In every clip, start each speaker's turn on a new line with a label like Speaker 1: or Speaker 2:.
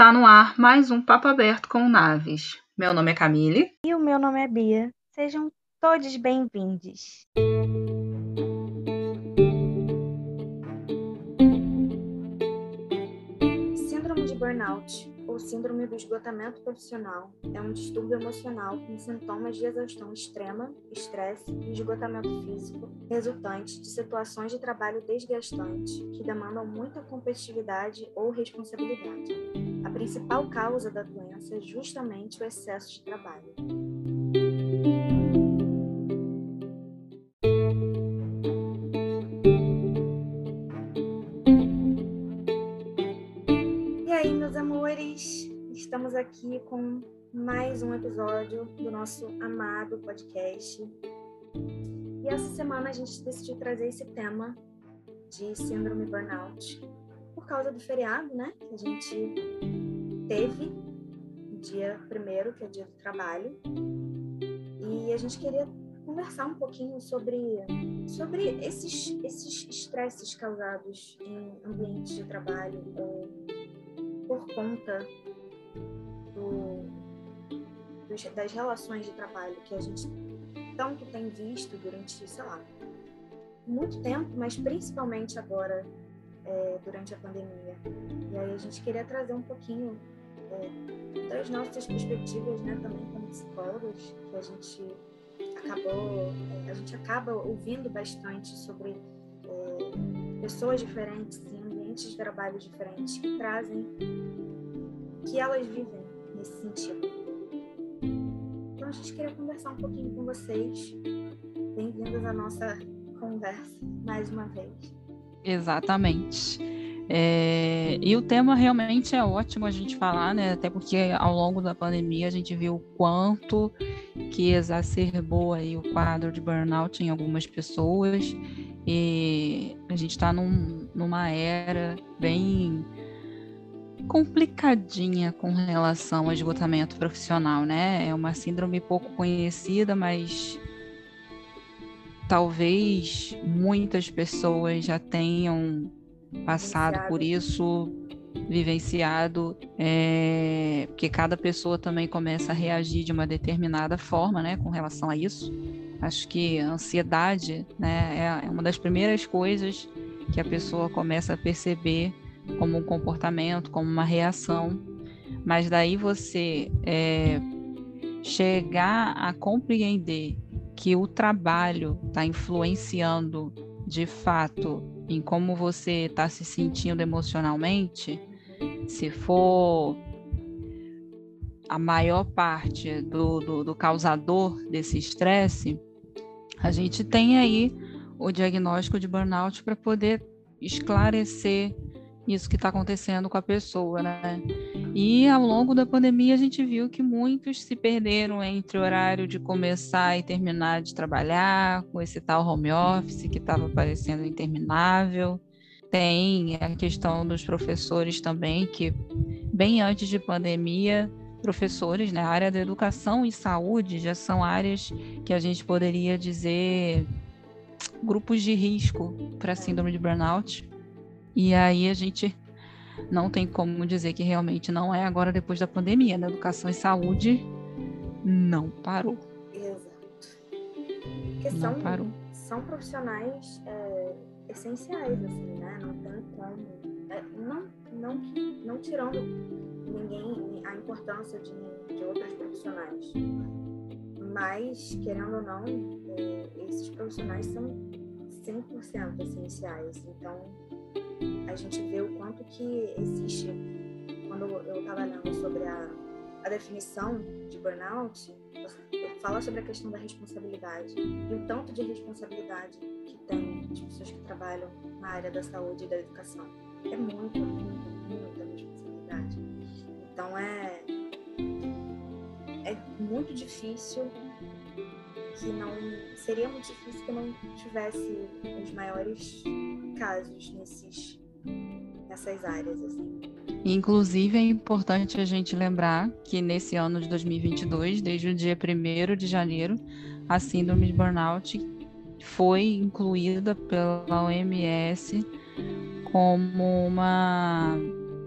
Speaker 1: Está no ar mais um Papo Aberto com Naves. Meu nome é Camille.
Speaker 2: E o meu nome é Bia. Sejam todos bem-vindos. Síndrome de burnout, ou síndrome do esgotamento profissional, é um distúrbio emocional com sintomas de exaustão extrema, estresse e esgotamento físico, resultante de situações de trabalho desgastante que demandam muita competitividade ou responsabilidade. A principal causa da doença é justamente o excesso de trabalho. Aqui com mais um episódio do nosso amado podcast. E essa semana a gente decidiu trazer esse tema de síndrome burnout por causa do feriado, né? Que a gente teve dia primeiro, que é dia do trabalho. E a gente queria conversar um pouquinho sobre, sobre esses, esses estresses causados em ambientes de trabalho ou por conta das relações de trabalho que a gente tanto tem visto durante, sei lá, muito tempo, mas principalmente agora é, durante a pandemia. E aí a gente queria trazer um pouquinho é, das nossas perspectivas, né, também como psicólogos, que a gente acabou, é, a gente acaba ouvindo bastante sobre é, pessoas diferentes em ambientes de trabalho diferentes que trazem que elas vivem nesse sentido. Então a gente queria conversar um pouquinho com vocês. Bem-vindos à nossa conversa mais uma vez.
Speaker 1: Exatamente. É, e o tema realmente é ótimo a gente falar, né? Até porque ao longo da pandemia a gente viu o quanto que exacerbou aí o quadro de burnout em algumas pessoas e a gente está num, numa era bem complicadinha com relação ao esgotamento profissional, né? É uma síndrome pouco conhecida, mas talvez muitas pessoas já tenham passado por isso, vivenciado, é, porque cada pessoa também começa a reagir de uma determinada forma, né, com relação a isso. Acho que a ansiedade, né, é, é uma das primeiras coisas que a pessoa começa a perceber como um comportamento, como uma reação. Mas daí você é, chegar a compreender que o trabalho está influenciando de fato em como você está se sentindo emocionalmente, se for a maior parte do, do, do causador desse estresse, a gente tem aí o diagnóstico de burnout para poder esclarecer isso que está acontecendo com a pessoa, né? E ao longo da pandemia a gente viu que muitos se perderam entre o horário de começar e terminar de trabalhar, com esse tal home office que estava parecendo interminável. Tem a questão dos professores também, que bem antes de pandemia, professores, né, área da educação e saúde já são áreas que a gente poderia dizer grupos de risco para síndrome de burnout. E aí a gente não tem como dizer que realmente não é agora depois da pandemia, né? Educação e saúde não parou.
Speaker 2: Exato. Porque não são, parou. são profissionais é, essenciais, assim, né? Não tem como. É, não, não, não tirando ninguém a importância de, de outros profissionais. Mas, querendo ou não, é, esses profissionais são 100% essenciais. Então, a gente vê o quanto que existe, quando eu estava lendo sobre a, a definição de burnout, fala sobre a questão da responsabilidade e o tanto de responsabilidade que tem as pessoas que trabalham na área da saúde e da educação. É muito, muito, muita responsabilidade. Então é, é muito difícil que não seria muito difícil que não tivesse os maiores casos nesses nessas áreas assim.
Speaker 1: Inclusive é importante a gente lembrar que nesse ano de 2022, desde o dia 1 de janeiro, a síndrome de burnout foi incluída pela OMS como uma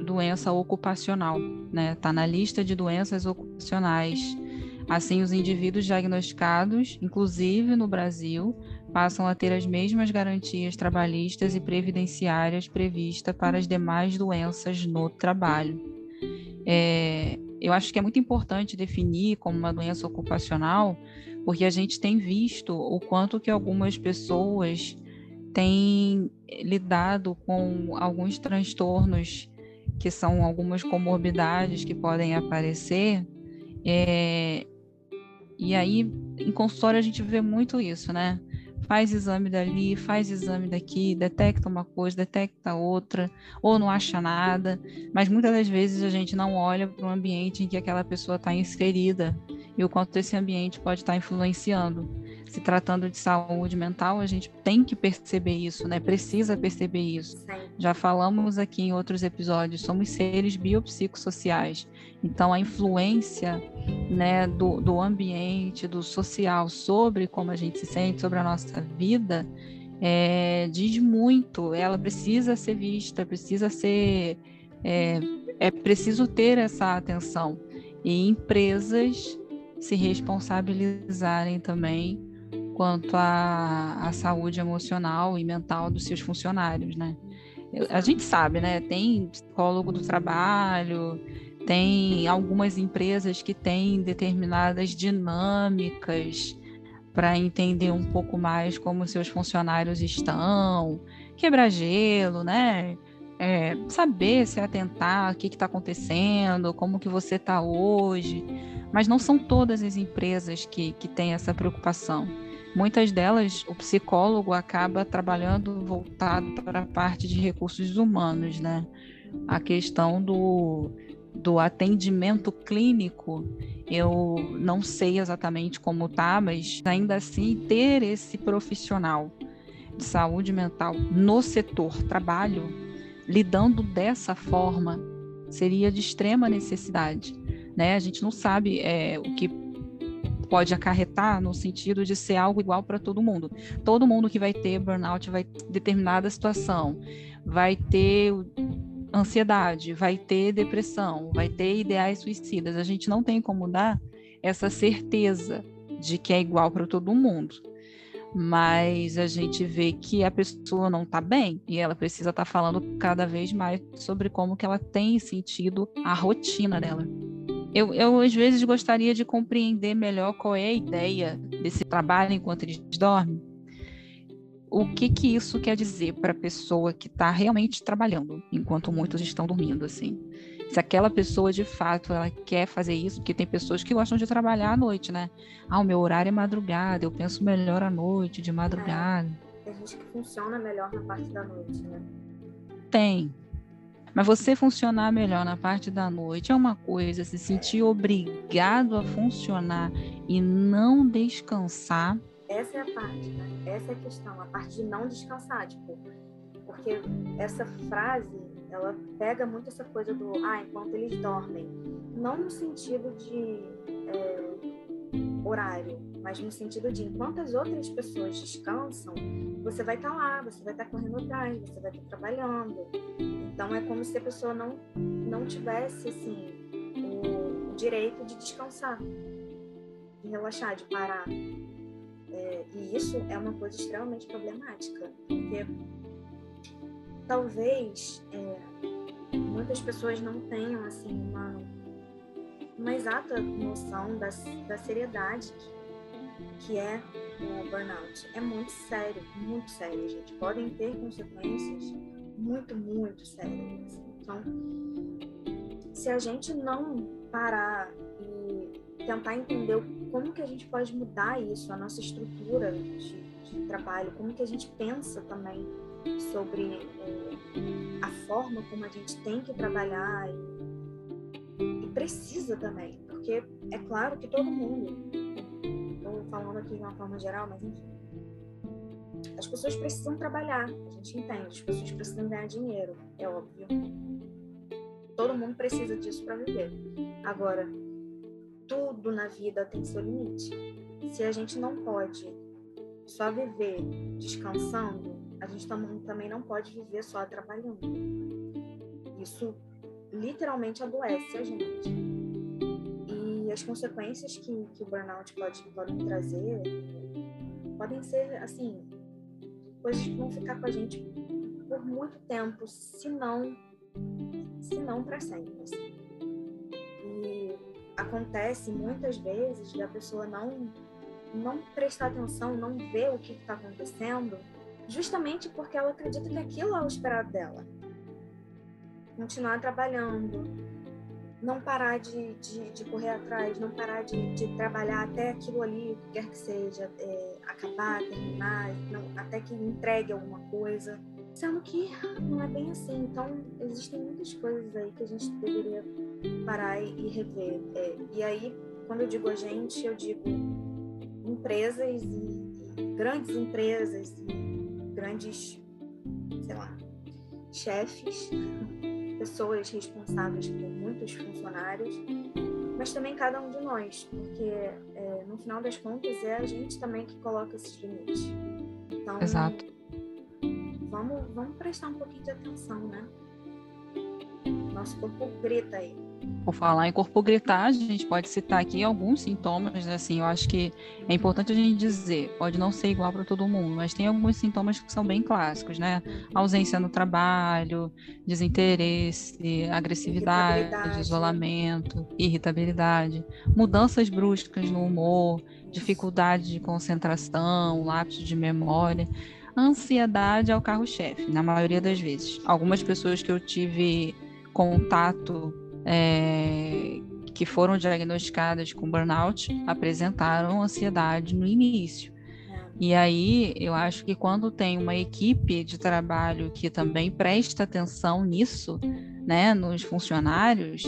Speaker 1: doença ocupacional, né? Está na lista de doenças ocupacionais. Assim, os indivíduos diagnosticados, inclusive no Brasil, passam a ter as mesmas garantias trabalhistas e previdenciárias previstas para as demais doenças no trabalho. É, eu acho que é muito importante definir como uma doença ocupacional, porque a gente tem visto o quanto que algumas pessoas têm lidado com alguns transtornos que são algumas comorbidades que podem aparecer. É, e aí, em consultório, a gente vê muito isso, né? Faz exame dali, faz exame daqui, detecta uma coisa, detecta outra, ou não acha nada, mas muitas das vezes a gente não olha para o ambiente em que aquela pessoa está inserida e o quanto esse ambiente pode estar tá influenciando se tratando de saúde mental, a gente tem que perceber isso, né? Precisa perceber isso. Sim. Já falamos aqui em outros episódios, somos seres biopsicossociais. Então, a influência né, do, do ambiente, do social, sobre como a gente se sente, sobre a nossa vida, é, diz muito. Ela precisa ser vista, precisa ser. É, é preciso ter essa atenção. E empresas se responsabilizarem também quanto à, à saúde emocional e mental dos seus funcionários, né? A gente sabe, né? Tem psicólogo do trabalho, tem algumas empresas que têm determinadas dinâmicas para entender um pouco mais como seus funcionários estão, quebrar gelo, né? É, saber se atentar, o que está acontecendo, como que você está hoje, mas não são todas as empresas que, que têm essa preocupação. Muitas delas, o psicólogo acaba trabalhando voltado para a parte de recursos humanos, né? A questão do, do atendimento clínico, eu não sei exatamente como tá, mas ainda assim ter esse profissional de saúde mental no setor trabalho, lidando dessa forma, seria de extrema necessidade. Né? A gente não sabe é, o que pode acarretar no sentido de ser algo igual para todo mundo. Todo mundo que vai ter burnout vai ter determinada situação, vai ter ansiedade, vai ter depressão, vai ter ideais suicidas. A gente não tem como dar essa certeza de que é igual para todo mundo. Mas a gente vê que a pessoa não está bem e ela precisa estar tá falando cada vez mais sobre como que ela tem sentido a rotina dela. Eu, eu, às vezes, gostaria de compreender melhor qual é a ideia desse trabalho enquanto eles dormem. O que que isso quer dizer para a pessoa que está realmente trabalhando, enquanto muitos estão dormindo, assim? Se aquela pessoa, de fato, ela quer fazer isso, porque tem pessoas que gostam de trabalhar à noite, né? Ah, o meu horário é madrugada, eu penso melhor à noite, de madrugada.
Speaker 2: É, tem gente que funciona melhor na parte da noite, né?
Speaker 1: Tem, mas você funcionar melhor na parte da noite é uma coisa, se sentir obrigado a funcionar e não descansar.
Speaker 2: Essa é a parte, né? Essa é a questão, a parte de não descansar, tipo, porque essa frase, ela pega muito essa coisa do, ah, enquanto eles dormem. Não no sentido de é, horário, mas no sentido de enquanto as outras pessoas descansam, você vai estar tá lá, você vai estar tá correndo atrás, você vai estar tá trabalhando. Então é como se a pessoa não não tivesse assim o direito de descansar, de relaxar, de parar. É, e isso é uma coisa extremamente problemática, porque talvez é, muitas pessoas não tenham assim uma uma exata noção da, da seriedade que, que é o burnout. É muito sério, muito sério, gente. Podem ter consequências muito, muito sérias. Então, se a gente não parar e tentar entender como que a gente pode mudar isso, a nossa estrutura de, de trabalho, como que a gente pensa também sobre é, a forma como a gente tem que trabalhar e e precisa também, porque é claro que todo mundo, estou falando aqui de uma forma geral, mas enfim, as pessoas precisam trabalhar, a gente entende, as pessoas precisam ganhar dinheiro, é óbvio. Todo mundo precisa disso para viver. Agora, tudo na vida tem seu limite. Se a gente não pode só viver descansando, a gente também não pode viver só trabalhando. Isso literalmente adoece a gente. E as consequências que, que o burnout pode, trazer podem ser, assim, coisas que vão ficar com a gente por muito tempo, se não, se não para sempre. Assim. E acontece muitas vezes da pessoa não, não prestar atenção, não ver o que está acontecendo, justamente porque ela acredita que aquilo é o esperado dela. Continuar trabalhando, não parar de, de, de, correr atrás, não parar de, de, trabalhar até aquilo ali, quer que seja, é, acabar, terminar, não, até que entregue alguma coisa. Sendo que não é bem assim. Então, existem muitas coisas aí que a gente deveria parar e, rever. É, e aí, quando eu digo a gente, eu digo empresas e, e grandes empresas e grandes, sei lá, chefes pessoas responsáveis por muitos funcionários, mas também cada um de nós, porque é, no final das contas é a gente também que coloca esses limites. Então,
Speaker 1: Exato.
Speaker 2: Vamos, vamos prestar um pouquinho de atenção, né? Nosso corpo grita aí.
Speaker 1: Por falar em corpo gritar, a gente pode citar aqui alguns sintomas, assim, eu acho que é importante a gente dizer, pode não ser igual para todo mundo, mas tem alguns sintomas que são bem clássicos, né? Ausência no trabalho, desinteresse, agressividade, irritabilidade. isolamento, irritabilidade, mudanças bruscas no humor, dificuldade de concentração, lapso de memória. Ansiedade é o carro-chefe, na maioria das vezes. Algumas pessoas que eu tive contato é, que foram diagnosticadas com burnout apresentaram ansiedade no início. E aí, eu acho que quando tem uma equipe de trabalho que também presta atenção nisso, né, nos funcionários,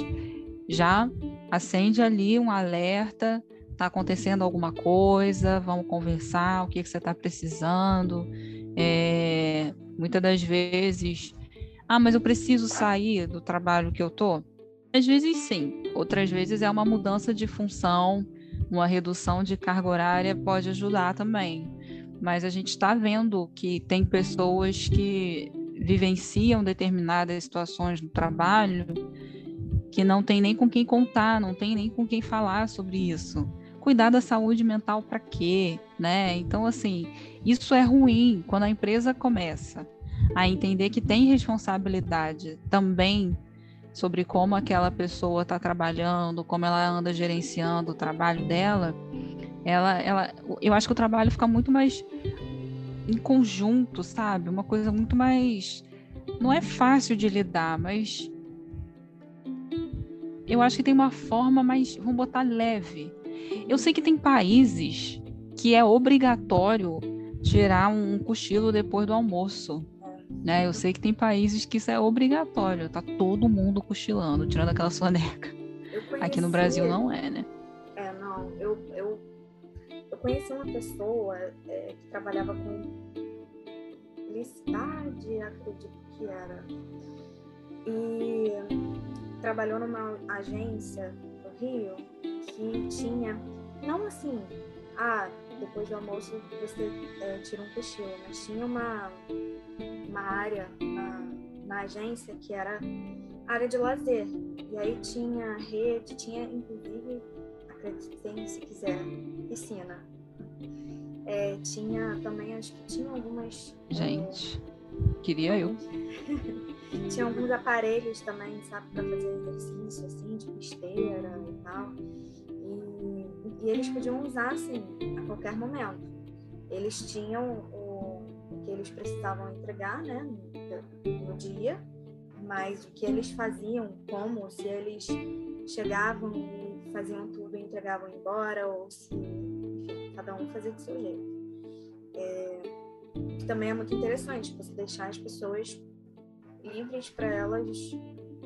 Speaker 1: já acende ali um alerta, está acontecendo alguma coisa, vamos conversar, o que, que você está precisando. É, muitas das vezes, ah, mas eu preciso sair do trabalho que eu tô. Às vezes sim, outras vezes é uma mudança de função, uma redução de carga horária pode ajudar também. Mas a gente está vendo que tem pessoas que vivenciam determinadas situações no trabalho que não tem nem com quem contar, não tem nem com quem falar sobre isso. Cuidar da saúde mental para quê, né? Então assim, isso é ruim quando a empresa começa a entender que tem responsabilidade também sobre como aquela pessoa está trabalhando, como ela anda gerenciando o trabalho dela, ela, ela, eu acho que o trabalho fica muito mais em conjunto, sabe? Uma coisa muito mais. Não é fácil de lidar, mas eu acho que tem uma forma mais, vamos botar leve. Eu sei que tem países que é obrigatório tirar um cochilo depois do almoço. Né? Eu sei que tem países que isso é obrigatório, tá todo mundo cochilando, tirando aquela soneca. Conheci... Aqui no Brasil não é, né?
Speaker 2: É, não. Eu, eu, eu conheci uma pessoa é, que trabalhava com publicidade, acredito que era. E trabalhou numa agência no Rio que tinha, não assim, ah, depois do almoço você é, tira um cochilo, mas tinha uma, uma área na, na agência que era área de lazer. E aí tinha rede, tinha inclusive, acreditem se quiser, piscina. É, tinha também, acho que tinha algumas.
Speaker 1: Gente, é, queria eu.
Speaker 2: tinha alguns aparelhos também, sabe, para fazer exercício, assim, de esteira e tal. E eles podiam usar assim a qualquer momento. Eles tinham o, o que eles precisavam entregar, né, no, no dia, mas o que eles faziam, como se eles chegavam e faziam tudo e entregavam embora, ou se enfim, cada um fazia do seu jeito. É, que também é muito interessante você deixar as pessoas livres para elas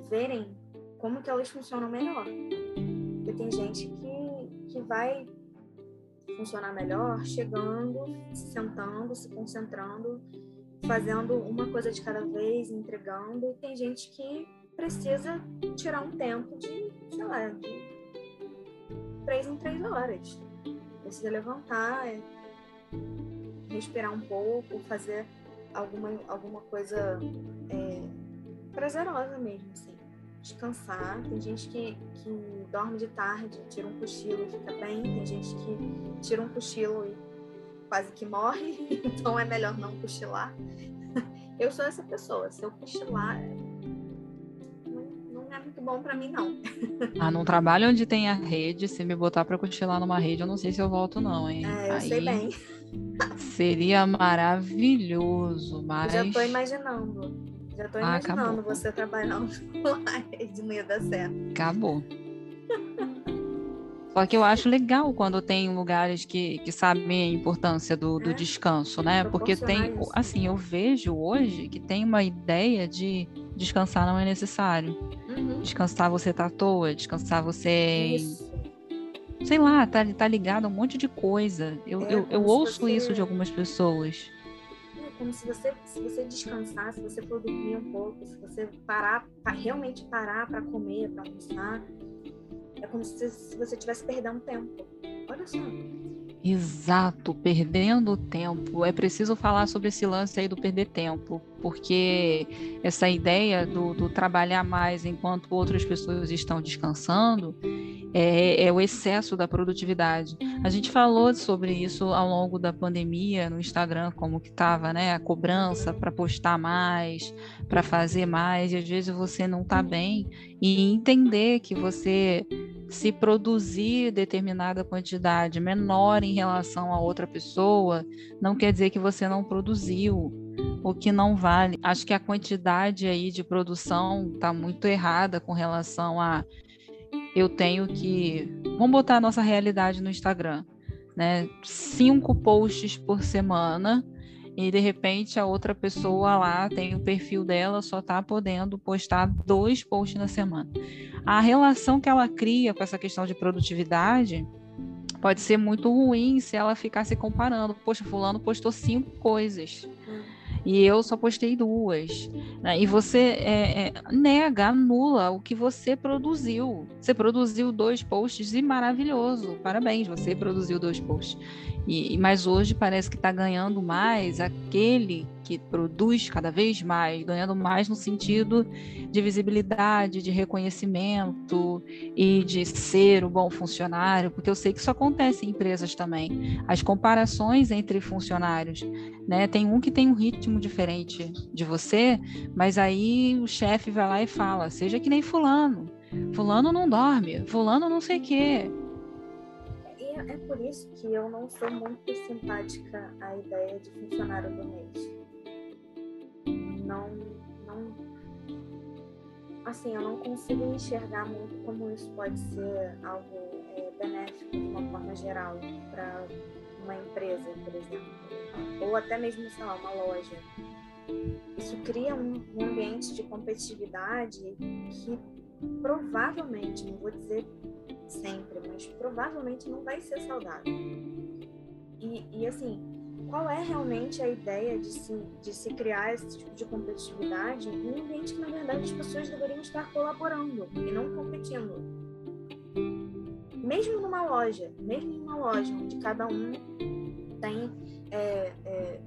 Speaker 2: verem como que elas funcionam melhor. Porque tem gente que que vai funcionar melhor chegando, sentando, se concentrando, fazendo uma coisa de cada vez, entregando. E tem gente que precisa tirar um tempo de, sei lá, de três em três horas. Precisa levantar, é, respirar um pouco, fazer alguma, alguma coisa é, prazerosa mesmo, assim. Descansar. Tem gente que, que dorme de tarde, tira um cochilo e fica bem. Tem gente que tira um cochilo e quase que morre, então é melhor não cochilar. Eu sou essa pessoa. Se eu cochilar, não, não é muito bom para mim, não.
Speaker 1: Ah, num trabalho onde tem a rede, se me botar para cochilar numa rede, eu não sei se eu volto, não, hein?
Speaker 2: É, eu Aí... sei bem.
Speaker 1: Seria maravilhoso, mas.
Speaker 2: Já tô imaginando. Já tô ah, imaginando acabou. você trabalhando rede, não ia dar certo.
Speaker 1: Acabou. Só que eu acho legal quando tem lugares que, que sabem a importância do, do é, descanso, né? Porque tem, isso. assim, eu vejo hoje que tem uma ideia de descansar não é necessário. Uhum. Descansar você tá à toa, descansar você. Isso. Sei lá, tá, tá ligado a um monte de coisa. Eu, é, eu, eu ouço você... isso de algumas pessoas
Speaker 2: como se você, se você descansar, se você for dormir um pouco, se você parar, realmente parar para comer, para almoçar, é como se, se você estivesse perdendo tempo. Olha só.
Speaker 1: Exato, perdendo tempo. É preciso falar sobre esse lance aí do perder tempo, porque essa ideia do, do trabalhar mais enquanto outras pessoas estão descansando é, é, o excesso da produtividade. A gente falou sobre isso ao longo da pandemia no Instagram, como que estava, né? A cobrança para postar mais, para fazer mais, e às vezes você não está bem, e entender que você se produzir determinada quantidade menor em relação a outra pessoa, não quer dizer que você não produziu o que não vale. Acho que a quantidade aí de produção está muito errada com relação a eu tenho que. Vamos botar a nossa realidade no Instagram, né? Cinco posts por semana e de repente a outra pessoa lá tem o perfil dela, só está podendo postar dois posts na semana. A relação que ela cria com essa questão de produtividade pode ser muito ruim se ela ficar se comparando. Poxa, fulano postou cinco coisas e eu só postei duas. Né? E você é, é, nega, anula o que você produziu. Você produziu dois posts e maravilhoso. Parabéns, você produziu dois posts. E, mas hoje parece que está ganhando mais aquele que produz cada vez mais, ganhando mais no sentido de visibilidade, de reconhecimento e de ser um bom funcionário, porque eu sei que isso acontece em empresas também. As comparações entre funcionários, né? Tem um que tem um ritmo diferente de você, mas aí o chefe vai lá e fala: seja que nem fulano. Fulano não dorme, fulano não sei o quê
Speaker 2: é por isso que eu não sou muito simpática à ideia de funcionário do mês. Não, não, assim, eu não consigo enxergar muito como isso pode ser algo é, benéfico de uma forma geral para uma empresa, por exemplo, ou até mesmo, sei lá, uma loja. Isso cria um, um ambiente de competitividade que provavelmente, não vou dizer sempre, mas provavelmente não vai ser saudável. E, e assim, qual é realmente a ideia de se, de se criar esse tipo de competitividade em um ambiente que, na verdade, as pessoas deveriam estar colaborando e não competindo? Mesmo numa loja, mesmo em uma loja onde cada um tem, é, é,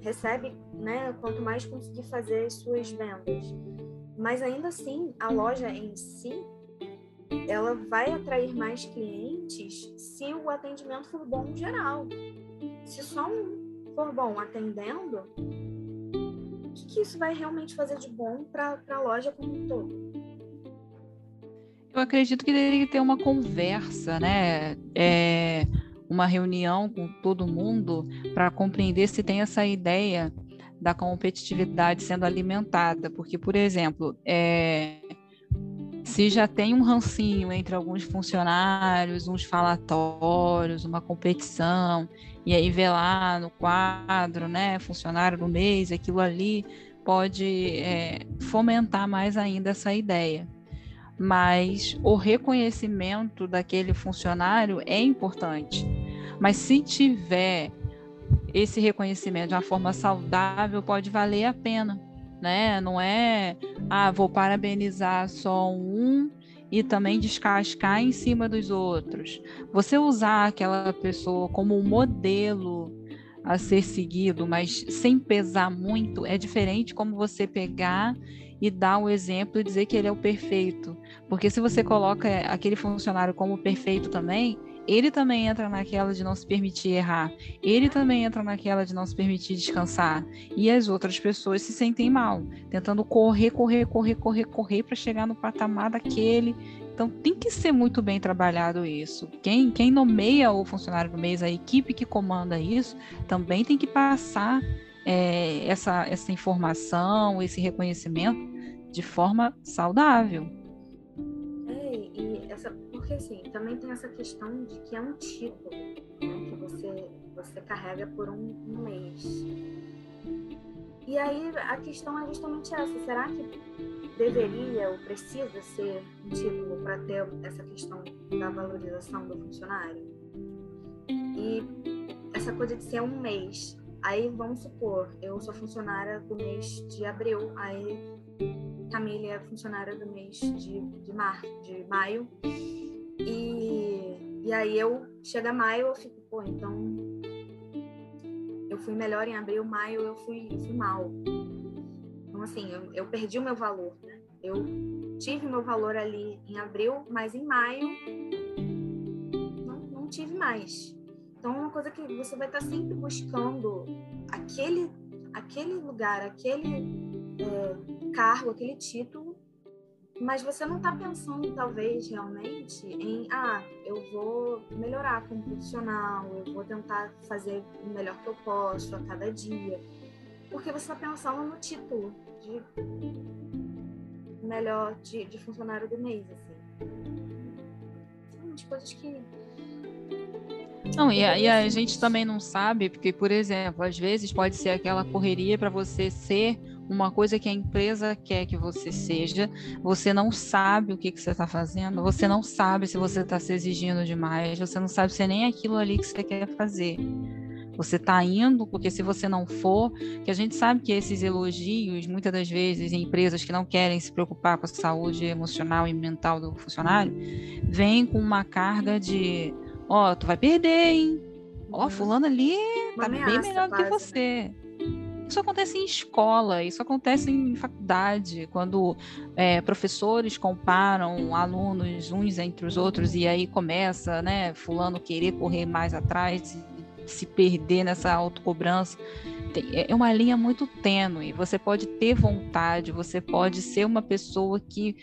Speaker 2: recebe, né, quanto mais conseguir fazer as suas vendas. Mas ainda assim, a loja em si ela vai atrair mais clientes se o atendimento for bom em geral. Se só um for bom atendendo, o que, que isso vai realmente fazer de bom para a loja como um todo?
Speaker 1: Eu acredito que deveria ter uma conversa, né? É, uma reunião com todo mundo para compreender se tem essa ideia da competitividade sendo alimentada. Porque, por exemplo, é, se já tem um rancinho entre alguns funcionários, uns falatórios, uma competição, e aí vê lá no quadro, né, funcionário do mês, aquilo ali pode é, fomentar mais ainda essa ideia. Mas o reconhecimento daquele funcionário é importante. Mas se tiver esse reconhecimento de uma forma saudável, pode valer a pena né? Não é, ah, vou parabenizar só um e também descascar em cima dos outros. Você usar aquela pessoa como um modelo a ser seguido, mas sem pesar muito, é diferente como você pegar e dar o um exemplo e dizer que ele é o perfeito. Porque se você coloca aquele funcionário como perfeito também, ele também entra naquela de não se permitir errar, ele também entra naquela de não se permitir descansar, e as outras pessoas se sentem mal, tentando correr, correr, correr, correr, correr para chegar no patamar daquele. Então tem que ser muito bem trabalhado isso. Quem, quem nomeia o funcionário do mês, a equipe que comanda isso, também tem que passar é, essa, essa informação, esse reconhecimento de forma saudável.
Speaker 2: E essa, porque assim, também tem essa questão de que é um título né, que você, você carrega por um, um mês. E aí a questão é justamente essa: será que deveria ou precisa ser um título para ter essa questão da valorização do funcionário? E essa coisa de ser um mês. Aí vamos supor, eu sou funcionária do mês de abril, aí Camille é funcionária do mês de, de, mar, de maio. E, e aí eu chega maio, eu fico, pô, então eu fui melhor em abril, maio eu fui, eu fui mal. Então, assim, eu, eu perdi o meu valor, né? Eu tive meu valor ali em abril, mas em maio não, não tive mais. Então, é uma coisa que você vai estar sempre buscando aquele, aquele lugar, aquele é, cargo, aquele título, mas você não está pensando, talvez, realmente em, ah, eu vou melhorar como profissional, eu vou tentar fazer o melhor que eu posso a cada dia. Porque você está pensando no título de melhor de, de funcionário do mês, assim. São umas coisas que
Speaker 1: não, e a, e a, gente também não sabe, porque, por exemplo, às vezes pode ser aquela correria para você ser uma coisa que a empresa quer que você seja, você não sabe o que, que você está fazendo, você não sabe se você está se exigindo demais, você não sabe se é nem aquilo ali que você quer fazer. Você está indo, porque se você não for, que a gente sabe que esses elogios, muitas das vezes, em empresas que não querem se preocupar com a saúde emocional e mental do funcionário, vem com uma carga de: ó, oh, tu vai perder, hein? Ó, oh, fulano ali tá bem melhor do que né? você. Né? Isso acontece em escola, isso acontece em faculdade, quando é, professores comparam alunos uns entre os outros e aí começa, né, fulano querer correr mais atrás, se perder nessa autocobrança. É, é uma linha muito tênue. Você pode ter vontade, você pode ser uma pessoa que,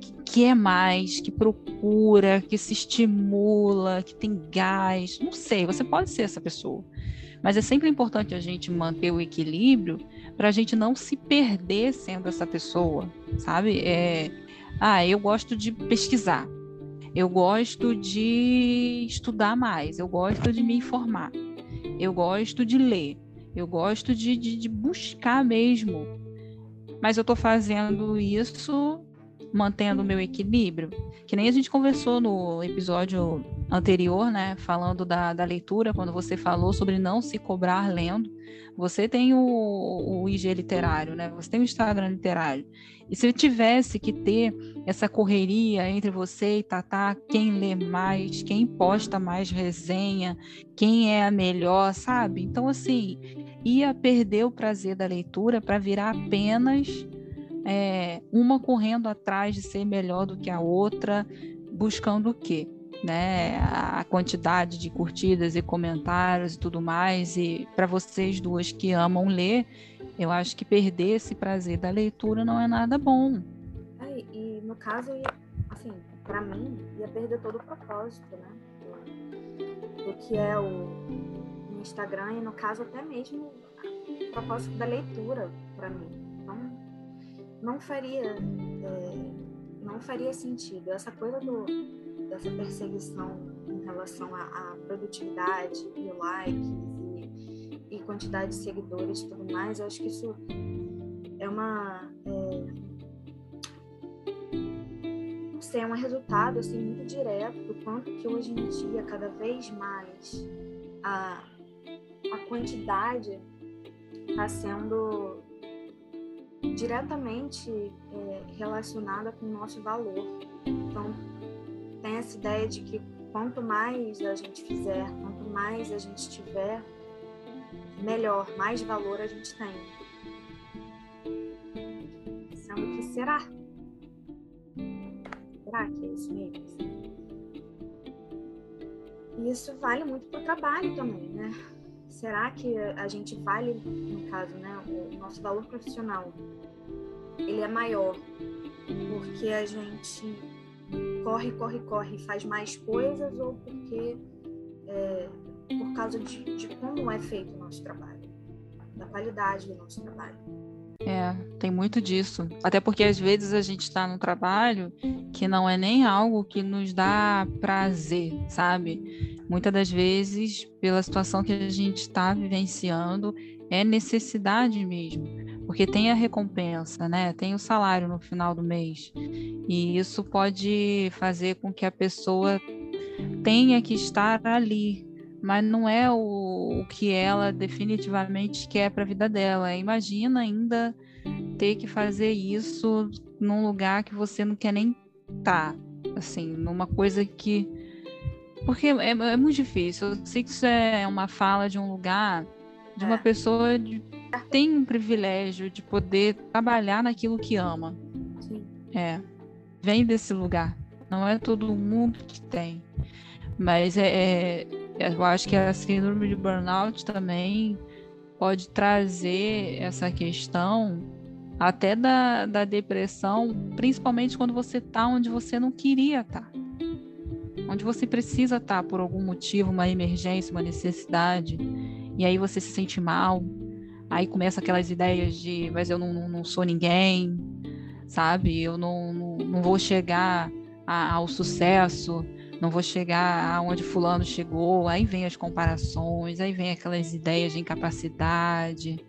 Speaker 1: que quer mais, que procura, que se estimula, que tem gás. Não sei, você pode ser essa pessoa. Mas é sempre importante a gente manter o equilíbrio para a gente não se perder sendo essa pessoa, sabe? É, ah, eu gosto de pesquisar, eu gosto de estudar mais, eu gosto de me informar, eu gosto de ler, eu gosto de, de, de buscar mesmo. Mas eu estou fazendo isso mantendo o meu equilíbrio, que nem a gente conversou no episódio anterior, né, falando da, da leitura, quando você falou sobre não se cobrar lendo, você tem o, o IG literário, né, você tem o Instagram literário, e se eu tivesse que ter essa correria entre você e Tatá, quem lê mais, quem posta mais resenha, quem é a melhor, sabe? Então, assim, ia perder o prazer da leitura para virar apenas é, uma correndo atrás de ser melhor do que a outra, buscando o quê? Né, a quantidade de curtidas e comentários e tudo mais. E para vocês duas que amam ler, eu acho que perder esse prazer da leitura não é nada bom.
Speaker 2: É, e no caso, assim, para mim, ia perder todo o propósito, né? Do que é o Instagram e no caso até mesmo o propósito da leitura para mim. Então, não faria é, não faria sentido. Essa coisa do, dessa perseguição em relação à, produtividade e likes e, e, quantidade de seguidores e tudo mais eu acho que isso é uma é, é um resultado assim muito direto do quanto que hoje em dia cada vez mais a, a quantidade está sendo diretamente é, relacionada com o nosso valor. Então, tem essa ideia de que quanto mais a gente fizer, quanto mais a gente tiver, melhor, mais valor a gente tem. Sendo que será? Será que é isso mesmo? E isso vale muito para o trabalho também, né? Será que a gente vale, no caso, né, o nosso valor profissional, ele é maior porque a gente corre, corre, corre, faz mais coisas ou porque é, por causa de, de como é feito o nosso trabalho, da qualidade do nosso trabalho.
Speaker 1: É, tem muito disso. Até porque às vezes a gente está no trabalho que não é nem algo que nos dá prazer, sabe? Muitas das vezes, pela situação que a gente está vivenciando, é necessidade mesmo, porque tem a recompensa, né? Tem o salário no final do mês. E isso pode fazer com que a pessoa tenha que estar ali, mas não é o, o que ela definitivamente quer para a vida dela. Imagina ainda ter que fazer isso num lugar que você não quer nem estar, tá, assim, numa coisa que porque é, é, muito difícil. Eu sei que isso é uma fala de um lugar de uma é. pessoa que tem um privilégio de poder trabalhar naquilo que ama. Sim. É, vem desse lugar. Não é todo mundo que tem. Mas é, é eu acho que a síndrome de burnout também pode trazer essa questão até da, da depressão, principalmente quando você está onde você não queria estar. Tá. Onde você precisa estar tá por algum motivo, uma emergência, uma necessidade, e aí você se sente mal, aí começa aquelas ideias de, mas eu não, não, sou ninguém, sabe? Eu não, não, não vou chegar a, ao sucesso, não vou chegar aonde fulano chegou, aí vem as comparações, aí vem aquelas ideias de incapacidade,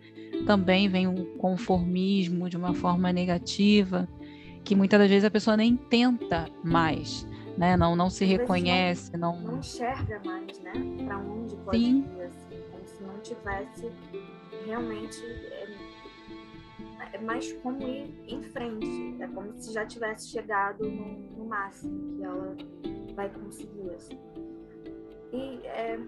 Speaker 1: também vem o conformismo de uma forma negativa, que muitas das vezes a pessoa nem tenta mais, né? Não, não se reconhece,
Speaker 2: não, não... enxerga mais, né? Para onde pode Sim. ir, assim, como se não tivesse realmente é, mais como ir em frente, é como se já tivesse chegado no, no máximo que ela vai conseguir. Assim. E, é,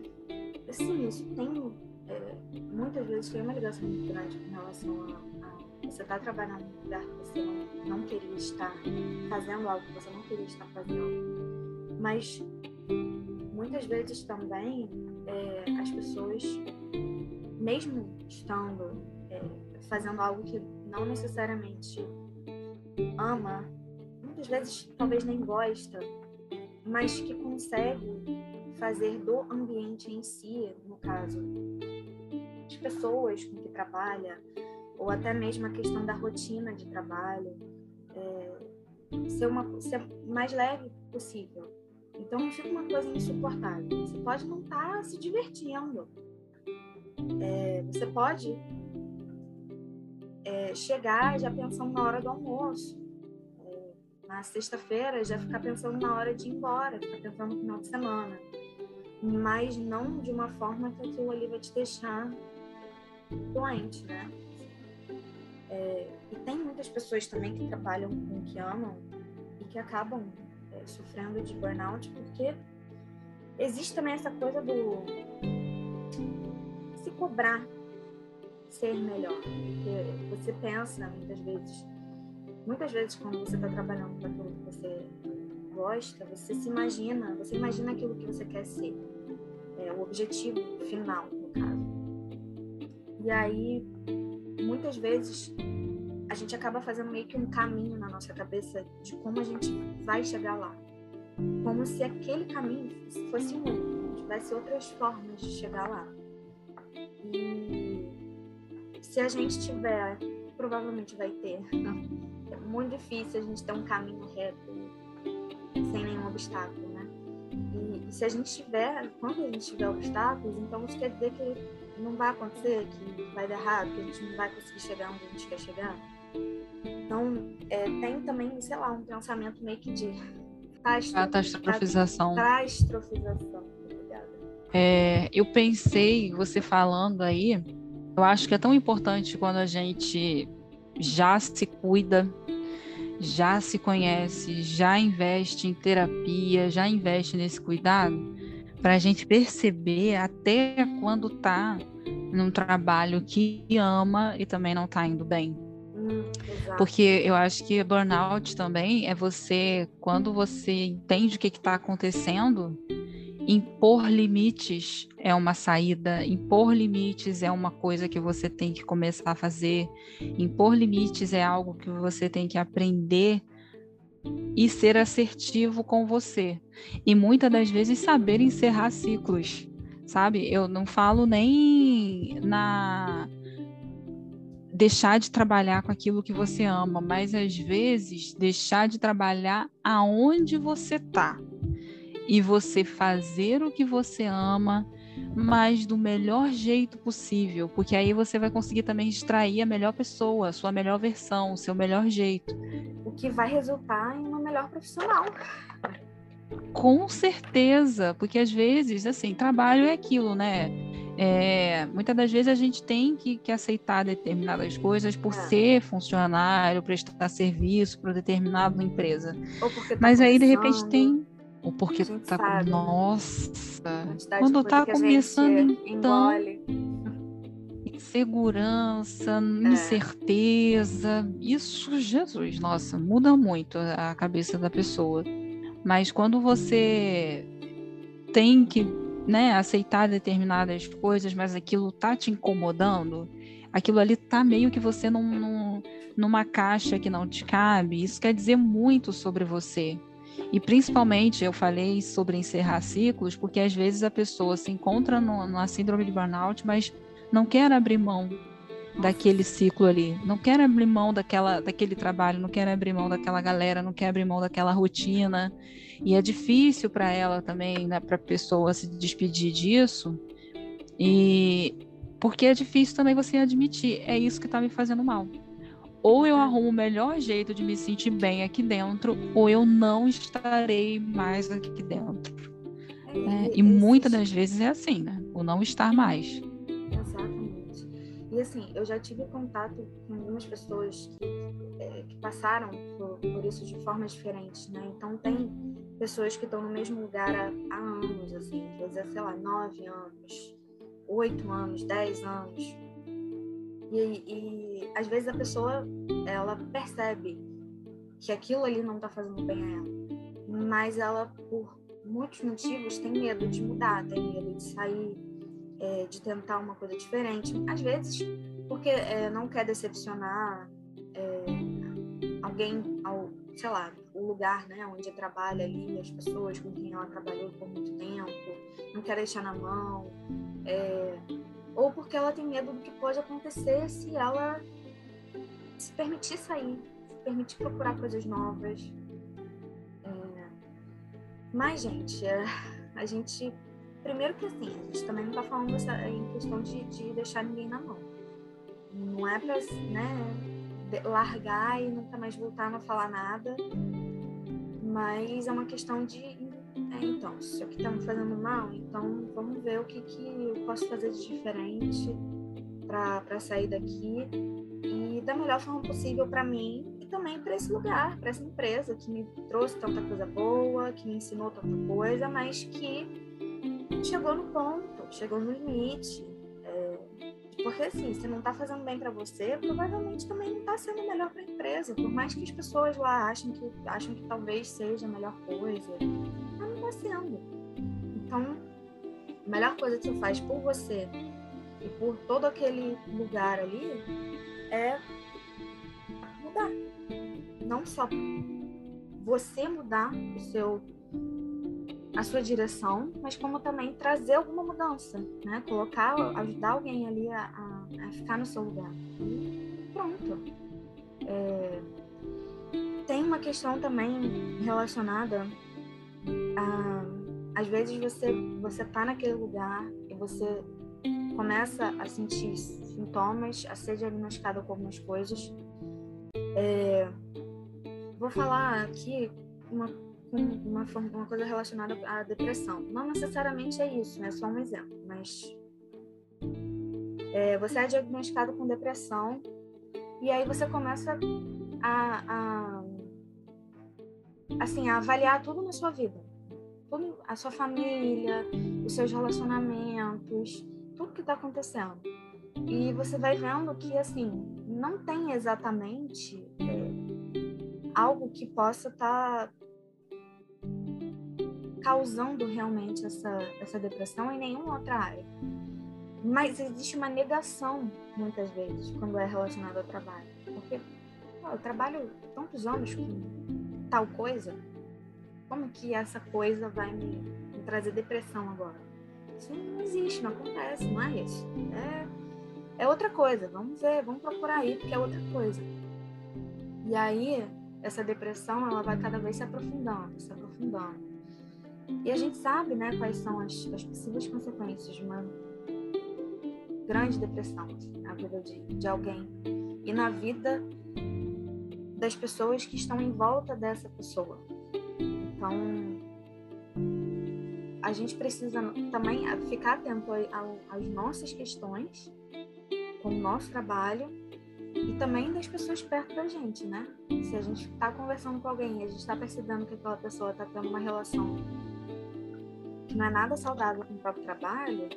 Speaker 2: assim, isso tem, é, muitas vezes, tem uma ligação muito grande com relação a, a você estar tá trabalhando num lugar que você não, não queria estar, fazendo algo que você não queria estar fazendo. Mas, muitas vezes também, é, as pessoas, mesmo estando é, fazendo algo que não necessariamente ama, muitas vezes talvez nem gosta, mas que consegue fazer do ambiente em si, no caso, as pessoas com que trabalha, ou até mesmo a questão da rotina de trabalho, é, ser, uma, ser mais leve possível. Então não fica uma coisa insuportável. Você pode não estar tá se divertindo. É, você pode é, chegar já pensando na hora do almoço na sexta-feira já ficar pensando na hora de ir embora, ficar pensando no final de semana. Mas não de uma forma que aquilo ali vai te deixar doente, né? É, e tem muitas pessoas também que trabalham com o que amam e que acabam é, sofrendo de burnout porque existe também essa coisa do se cobrar ser melhor. Porque você pensa muitas vezes muitas vezes quando você está trabalhando com aquilo que você gosta, você se imagina, você imagina aquilo que você quer ser, é, o objetivo final, no caso. E aí, muitas vezes, a gente acaba fazendo meio que um caminho na nossa cabeça de como a gente vai chegar lá. Como se aquele caminho fosse um, tivesse outras formas de chegar lá. E se a gente tiver, provavelmente vai ter, é muito difícil a gente ter um caminho reto sem nenhum obstáculo, né? E, e se a gente tiver, quando a gente tiver obstáculos, então isso quer dizer que não vai acontecer, que vai dar errado, que a gente não vai conseguir chegar onde a gente quer chegar. Então, é, tem também, sei lá, um pensamento meio que de
Speaker 1: catastrofização.
Speaker 2: Catastrofização.
Speaker 1: É, eu pensei, você falando aí, eu acho que é tão importante quando a gente já se cuida, já se conhece, já investe em terapia, já investe nesse cuidado, para a gente perceber até quando está num trabalho que ama e também não está indo bem.
Speaker 2: Hum,
Speaker 1: Porque eu acho que burnout também é você, quando você entende o que está acontecendo, impor limites é uma saída, impor limites é uma coisa que você tem que começar a fazer, impor limites é algo que você tem que aprender e ser assertivo com você. E muitas das vezes saber encerrar ciclos, sabe? Eu não falo nem na deixar de trabalhar com aquilo que você ama, mas às vezes deixar de trabalhar aonde você está e você fazer o que você ama, mas do melhor jeito possível, porque aí você vai conseguir também extrair a melhor pessoa, a sua melhor versão, o seu melhor jeito.
Speaker 2: O que vai resultar em uma melhor profissional.
Speaker 1: Com certeza, porque às vezes, assim, trabalho é aquilo, né? É, muitas das vezes a gente tem que, que aceitar determinadas coisas por é. ser funcionário, prestar serviço para determinada empresa.
Speaker 2: Tá
Speaker 1: Mas aí, de repente, tem ou porque tá sabe. nossa, quando tá começando então insegurança, é. incerteza, isso Jesus, nossa, muda muito a cabeça da pessoa. Mas quando você tem que, né, aceitar determinadas coisas, mas aquilo tá te incomodando, aquilo ali tá meio que você num, num, numa caixa que não te cabe, isso quer dizer muito sobre você. E principalmente eu falei sobre encerrar ciclos, porque às vezes a pessoa se encontra no, numa síndrome de burnout, mas não quer abrir mão daquele ciclo ali, não quer abrir mão daquela, daquele trabalho, não quer abrir mão daquela galera, não quer abrir mão daquela rotina. E é difícil para ela também, né, para a pessoa se despedir disso. E porque é difícil também você admitir, é isso que está me fazendo mal ou eu arrumo o melhor jeito de me sentir bem aqui dentro, ou eu não estarei mais aqui dentro. É, né? E muitas das vezes é assim, né? O não estar mais.
Speaker 2: Exatamente. E assim, eu já tive contato com algumas pessoas que, é, que passaram por, por, isso de formas diferentes, né? Então tem pessoas que estão no mesmo lugar há, há anos, assim, quer dizer, sei lá, nove anos, oito anos, dez anos. E, e às vezes a pessoa ela percebe que aquilo ali não está fazendo bem a ela, mas ela por muitos motivos tem medo de mudar, tem medo de sair, é, de tentar uma coisa diferente. Às vezes porque é, não quer decepcionar é, alguém ao, sei lá, o lugar, né, onde trabalha ali, as pessoas com quem ela trabalhou por muito tempo, não quer deixar na mão, é, ou porque ela tem medo do que pode acontecer se ela se permitir sair, se permitir procurar coisas novas. É... Mas, gente, é... a gente. Primeiro que assim, a gente também não tá falando em questão de, de deixar ninguém na mão. Não é pra né, largar e nunca mais voltar não falar nada. Mas é uma questão de. É, então, isso aqui tá me fazendo mal, então vamos ver o que, que eu posso fazer de diferente para sair daqui da melhor forma possível para mim e também para esse lugar, para essa empresa que me trouxe tanta coisa boa, que me ensinou tanta coisa, mas que chegou no ponto, chegou no limite. É, porque assim, se não está fazendo bem para você, provavelmente também não está sendo melhor para a empresa. Por mais que as pessoas lá achem que, acham que talvez seja a melhor coisa, sendo. Então, a melhor coisa que você faz por você e por todo aquele lugar ali é mudar. Não só você mudar o seu a sua direção, mas como também trazer alguma mudança, né? Colocar, ajudar alguém ali a, a, a ficar no seu lugar. E pronto. É, tem uma questão também relacionada a às vezes você você tá naquele lugar e você começa a sentir sintomas, a ser diagnosticada com algumas coisas. É, vou falar aqui uma, uma, uma coisa relacionada à depressão. Não necessariamente é isso, é só um exemplo, mas é, você é diagnosticado com depressão e aí você começa a, a assim a avaliar tudo na sua vida, a sua família, os seus relacionamentos, tudo que está acontecendo. E você vai vendo que, assim, não tem exatamente é, algo que possa estar tá causando realmente essa, essa depressão em nenhuma outra área. Mas existe uma negação, muitas vezes, quando é relacionado ao trabalho. Porque pô, eu trabalho tantos anos com tal coisa, como que essa coisa vai me, me trazer depressão agora? Isso não existe, não acontece, não é isso. É, é outra coisa, vamos ver, vamos procurar aí, porque é outra coisa. E aí, essa depressão, ela vai cada vez se aprofundando, se aprofundando. E a gente sabe, né, quais são as, as possíveis consequências de uma grande depressão na vida de, de alguém e na vida das pessoas que estão em volta dessa pessoa. Então, a gente precisa também ficar atento às nossas questões com o nosso trabalho e também das pessoas perto da gente, né? Se a gente está conversando com alguém e a gente está percebendo que aquela pessoa está tendo uma relação que não é nada saudável com o próprio trabalho,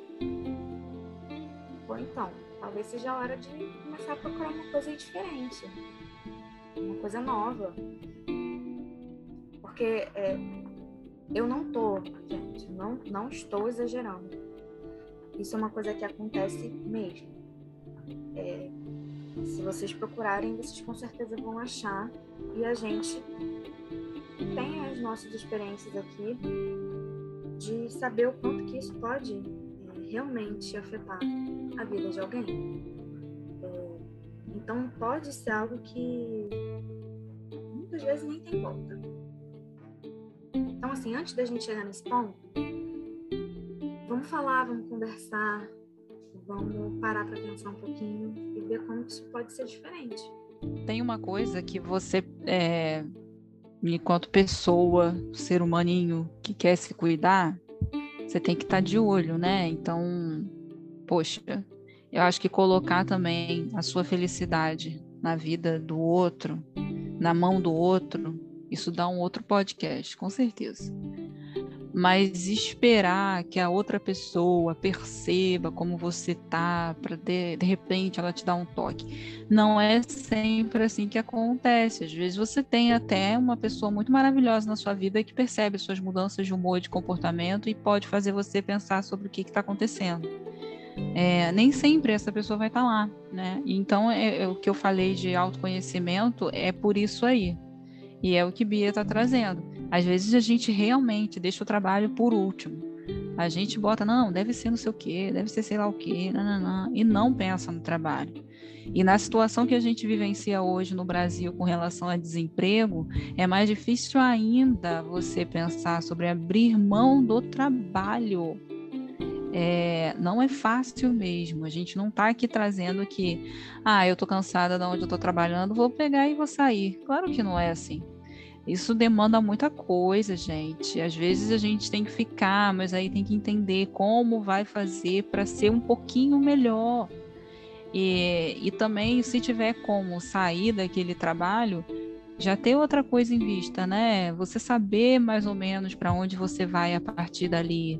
Speaker 2: ou então, talvez seja a hora de começar a procurar uma coisa diferente, uma coisa nova. Porque é, eu não tô, gente, não, não estou exagerando. Isso é uma coisa que acontece mesmo. É, se vocês procurarem, vocês com certeza vão achar. E a gente tem as nossas experiências aqui de saber o quanto que isso pode é, realmente afetar a vida de alguém. Então, pode ser algo que muitas vezes nem tem volta. Então, assim, antes da gente chegar nesse ponto, vamos falar, vamos conversar, vamos parar para pensar um pouquinho e ver como isso pode ser diferente.
Speaker 1: Tem uma coisa que você é, enquanto pessoa, ser humaninho que quer se cuidar, você tem que estar tá de olho, né? Então, poxa, eu acho que colocar também a sua felicidade na vida do outro, na mão do outro, isso dá um outro podcast, com certeza mas esperar que a outra pessoa perceba como você tá, para de, de repente ela te dar um toque. Não é sempre assim que acontece. Às vezes você tem até uma pessoa muito maravilhosa na sua vida que percebe suas mudanças de humor de comportamento e pode fazer você pensar sobre o que está acontecendo. É, nem sempre essa pessoa vai estar tá lá, né? Então, é, é, o que eu falei de autoconhecimento é por isso aí. E é o que Bia está trazendo. Às vezes a gente realmente deixa o trabalho por último. A gente bota, não, deve ser não sei o quê, deve ser sei lá o quê, nananã, e não pensa no trabalho. E na situação que a gente vivencia hoje no Brasil com relação a desemprego, é mais difícil ainda você pensar sobre abrir mão do trabalho. É, não é fácil mesmo. A gente não está aqui trazendo que, ah, eu estou cansada de onde eu estou trabalhando, vou pegar e vou sair. Claro que não é assim. Isso demanda muita coisa, gente. Às vezes a gente tem que ficar, mas aí tem que entender como vai fazer para ser um pouquinho melhor. E, e também, se tiver como sair daquele trabalho, já ter outra coisa em vista, né? Você saber mais ou menos para onde você vai a partir dali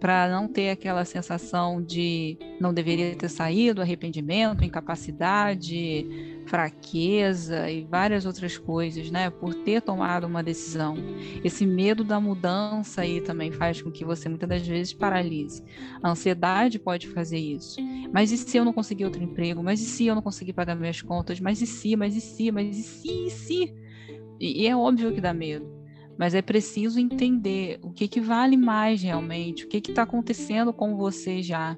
Speaker 1: para não ter aquela sensação de não deveria ter saído, arrependimento, incapacidade, fraqueza e várias outras coisas, né? Por ter tomado uma decisão. Esse medo da mudança aí também faz com que você muitas das vezes paralise. A ansiedade pode fazer isso. Mas e se eu não conseguir outro emprego? Mas e se eu não conseguir pagar minhas contas? Mas e se? Mas e se? Mas e se? E se? E é óbvio que dá medo mas é preciso entender o que, que vale mais realmente, o que está acontecendo com você já.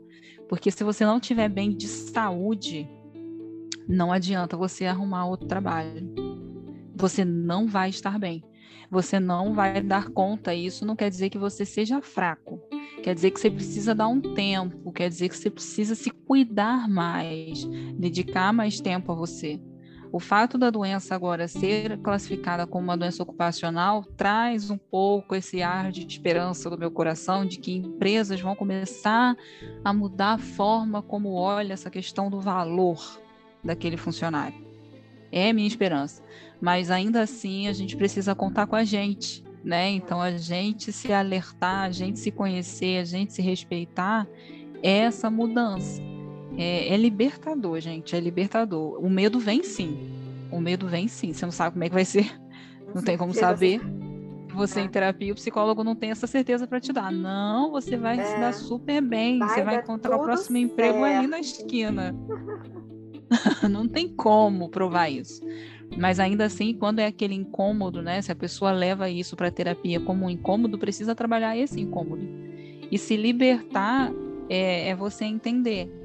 Speaker 1: Porque se você não estiver bem de saúde, não adianta você arrumar outro trabalho. Você não vai estar bem. Você não vai dar conta. Isso não quer dizer que você seja fraco. Quer dizer que você precisa dar um tempo. Quer dizer que você precisa se cuidar mais, dedicar mais tempo a você. O fato da doença agora ser classificada como uma doença ocupacional traz um pouco esse ar de esperança do meu coração de que empresas vão começar a mudar a forma como olha essa questão do valor daquele funcionário. É minha esperança. Mas ainda assim a gente precisa contar com a gente, né? Então a gente se alertar, a gente se conhecer, a gente se respeitar é essa mudança. É, é libertador, gente. É libertador. O medo vem sim. O medo vem sim. Você não sabe como é que vai ser. Não tem como saber. Você em terapia, o psicólogo não tem essa certeza para te dar. Não, você vai é. se dar super bem. Vai você vai encontrar o próximo certo. emprego ali na esquina. não tem como provar isso. Mas ainda assim, quando é aquele incômodo, né? Se a pessoa leva isso para terapia como um incômodo, precisa trabalhar esse incômodo. E se libertar é, é você entender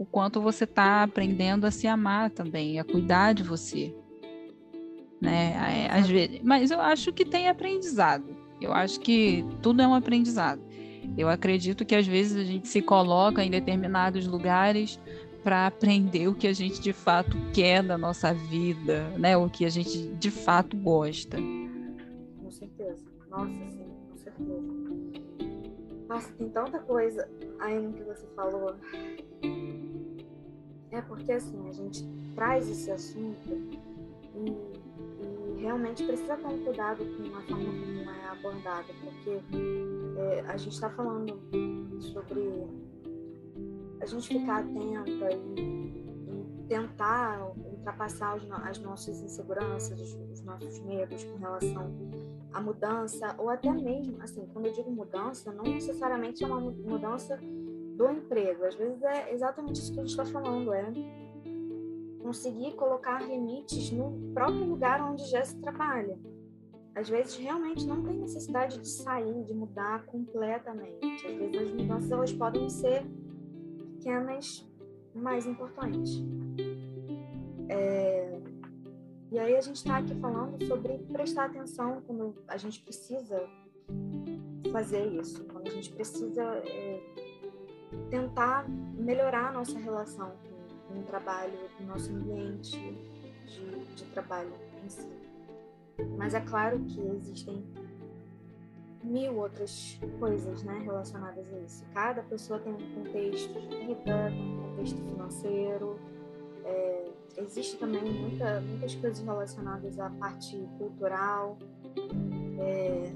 Speaker 1: o quanto você está aprendendo a se amar também, a cuidar de você. Né? Às vezes, mas eu acho que tem aprendizado. Eu acho que tudo é um aprendizado. Eu acredito que às vezes a gente se coloca em determinados lugares para aprender o que a gente de fato quer da nossa vida, né? O que a gente de fato gosta.
Speaker 2: Com certeza. Nossa, sim, com certeza. Nossa, tem tanta coisa aí no que você falou é porque assim, a gente traz esse assunto e, e realmente precisa ter um cuidado com a forma como é abordado, porque é, a gente está falando sobre a gente ficar atenta e, e tentar ultrapassar os, as nossas inseguranças, os, os nossos medos com relação à mudança, ou até mesmo, assim, quando eu digo mudança, não necessariamente é uma mudança do emprego. Às vezes é exatamente isso que a gente está falando, é conseguir colocar limites no próprio lugar onde já se trabalha. Às vezes realmente não tem necessidade de sair, de mudar completamente. Às vezes as mudanças elas podem ser pequenas, mais importantes. É... E aí a gente está aqui falando sobre prestar atenção quando a gente precisa fazer isso, quando a gente precisa é, tentar melhorar a nossa relação com, o trabalho, com o nosso ambiente de, de trabalho em si. Mas é claro que existem mil outras coisas né, relacionadas a isso. Cada pessoa tem um contexto de vida, um contexto financeiro. É, existe também muita, muitas coisas relacionadas à parte cultural. É,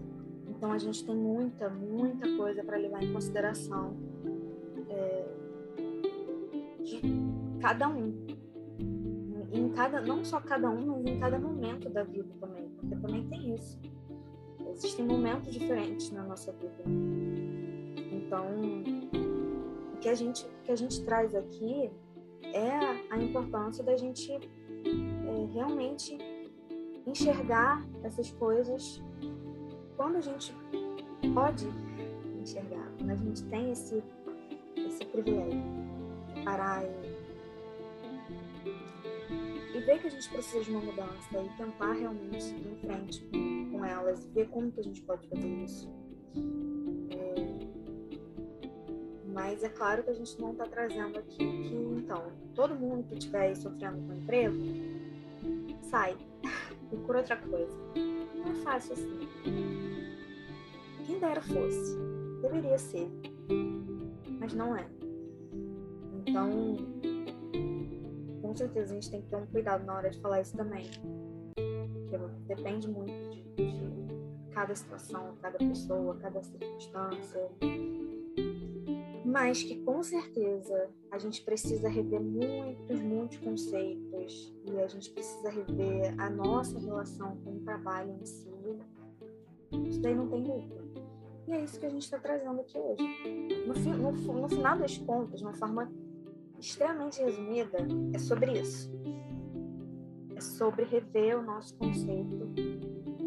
Speaker 2: então a gente tem muita, muita coisa para levar em consideração de cada um. Em cada, não só cada um, mas em cada momento da vida também, porque também tem isso. Existem momentos diferentes na nossa vida. Então, o que a gente, que a gente traz aqui é a importância da gente é, realmente enxergar essas coisas quando a gente pode enxergar, quando a gente tem esse esse privilégio parar e, e ver que a gente precisa de uma mudança e tentar realmente seguir em frente com, elas, ver como que a gente pode fazer isso. É, mas é claro que a gente não está trazendo aqui que, então, todo mundo que estiver aí sofrendo com emprego, sai, procura outra coisa. Não é fácil assim. Quem dera fosse. Deveria ser mas não é. Então, com certeza a gente tem que ter um cuidado na hora de falar isso também. Porque depende muito de, de cada situação, cada pessoa, cada circunstância. Mas que com certeza a gente precisa rever muitos, muitos conceitos e a gente precisa rever a nossa relação com o trabalho em si. Isso daí não tem dúvida. E é isso que a gente está trazendo aqui hoje. No, no, no final das contas, de uma forma extremamente resumida, é sobre isso. É sobre rever o nosso conceito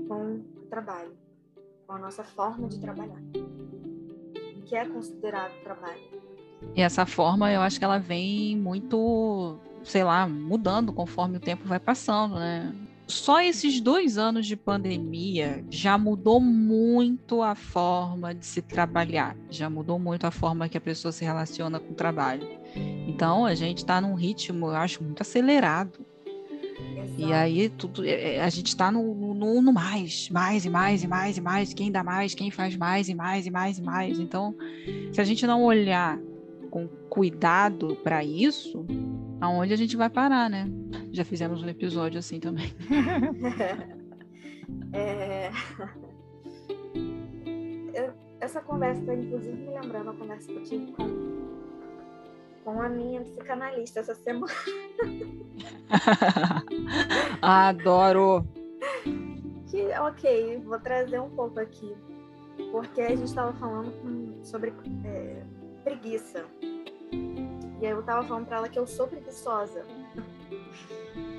Speaker 2: com o trabalho, com a nossa forma de trabalhar. O que é considerado trabalho.
Speaker 1: E essa forma, eu acho que ela vem muito, sei lá, mudando conforme o tempo vai passando, né? Só esses dois anos de pandemia já mudou muito a forma de se trabalhar, já mudou muito a forma que a pessoa se relaciona com o trabalho. Então a gente está num ritmo, eu acho, muito acelerado. Exato. E aí tudo, é, é, a gente está no, no, no, mais, mais e mais e mais e mais, quem dá mais, quem faz mais e mais e mais e mais. Então, se a gente não olhar com cuidado para isso, aonde a gente vai parar, né? Já fizemos um episódio assim também.
Speaker 2: é... Eu, essa conversa inclusive me lembrando a conversa que eu tive com, com a minha psicanalista essa semana.
Speaker 1: Adoro!
Speaker 2: Que, ok, vou trazer um pouco aqui. Porque a gente estava falando com, sobre é, preguiça. E aí eu estava falando para ela que eu sou preguiçosa.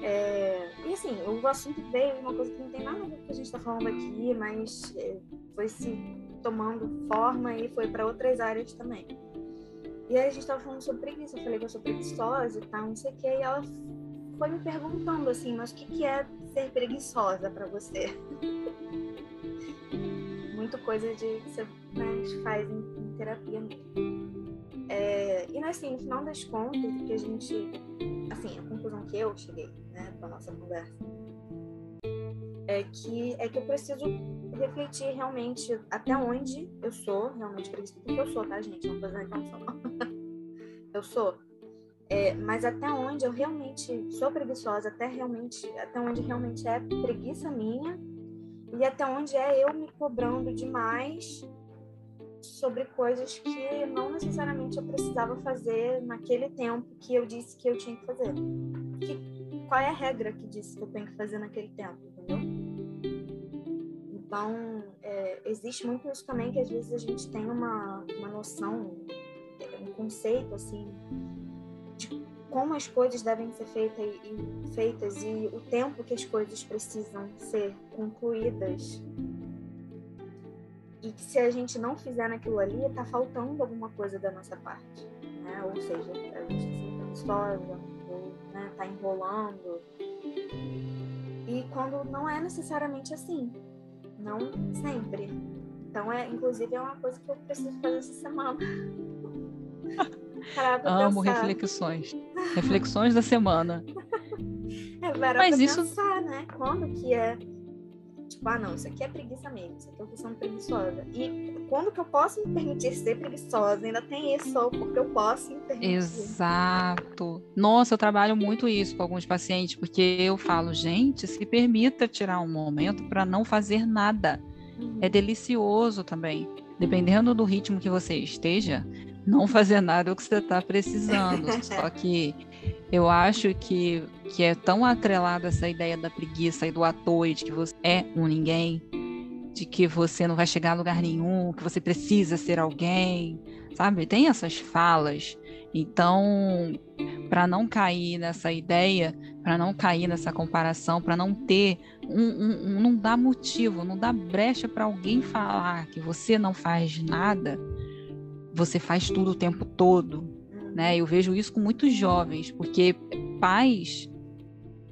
Speaker 2: É, e assim, o assunto veio uma coisa que não tem nada a ver com o que a gente está falando aqui, mas é, foi se tomando forma e foi para outras áreas também. E aí a gente estava falando sobre preguiça, eu falei que eu sou preguiçosa e tal, não sei o que, e ela foi me perguntando assim, mas o que, que é ser preguiçosa para você? Muito coisa de que você né, faz em, em terapia mesmo. É, e assim, no final das contas, que a gente, assim, a conclusão que eu cheguei, né, para nossa conversa, é que é que eu preciso refletir realmente até onde eu sou realmente preguiçosa, porque eu sou, tá, gente? Não que não sou, eu sou. É, mas até onde eu realmente sou preguiçosa, até realmente, até onde realmente é preguiça minha e até onde é eu me cobrando demais sobre coisas que não necessariamente eu precisava fazer naquele tempo que eu disse que eu tinha que fazer. Que, qual é a regra que disse que eu tenho que fazer naquele tempo, entendeu? Então, é, existe muito isso também que às vezes a gente tem uma, uma noção, um conceito, assim, de como as coisas devem ser feitas e, feitas e o tempo que as coisas precisam ser concluídas e que se a gente não fizer naquilo ali, está faltando alguma coisa da nossa parte, né? Ou seja, a gente está sendo preguiçosa, ou né, tá enrolando. E quando não é necessariamente assim, não sempre. Então, é, inclusive, é uma coisa que eu preciso fazer essa semana.
Speaker 1: Amo pensar. reflexões. Reflexões da semana.
Speaker 2: É, Mas isso... pensar, né? Quando que é Tipo, ah, não, isso aqui é preguiça mesmo, isso aqui eu tô sendo preguiçosa. E quando que eu posso me permitir ser preguiçosa? Ainda tem isso, porque eu posso me permitir.
Speaker 1: Exato. Nossa, eu trabalho muito isso com alguns pacientes, porque eu falo, gente, se permita tirar um momento para não fazer nada. Uhum. É delicioso também. Dependendo do ritmo que você esteja, não fazer nada é o que você está precisando. Só que eu acho que, que é tão atrelada essa ideia da preguiça e do ator, de que você é um ninguém, de que você não vai chegar a lugar nenhum, que você precisa ser alguém, sabe? Tem essas falas. Então, para não cair nessa ideia, para não cair nessa comparação, para não ter um, um, um, não dá motivo, não dá brecha para alguém falar que você não faz nada, você faz tudo o tempo todo, né? Eu vejo isso com muitos jovens, porque pais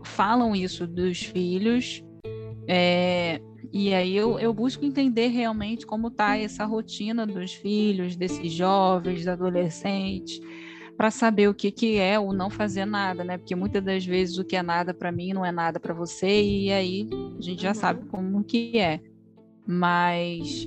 Speaker 1: falam isso dos filhos, é, e aí eu, eu busco entender realmente como está essa rotina dos filhos, desses jovens, adolescentes, para saber o que, que é o não fazer nada, né? Porque muitas das vezes o que é nada para mim não é nada para você, e aí a gente já sabe uhum. como que é. Mas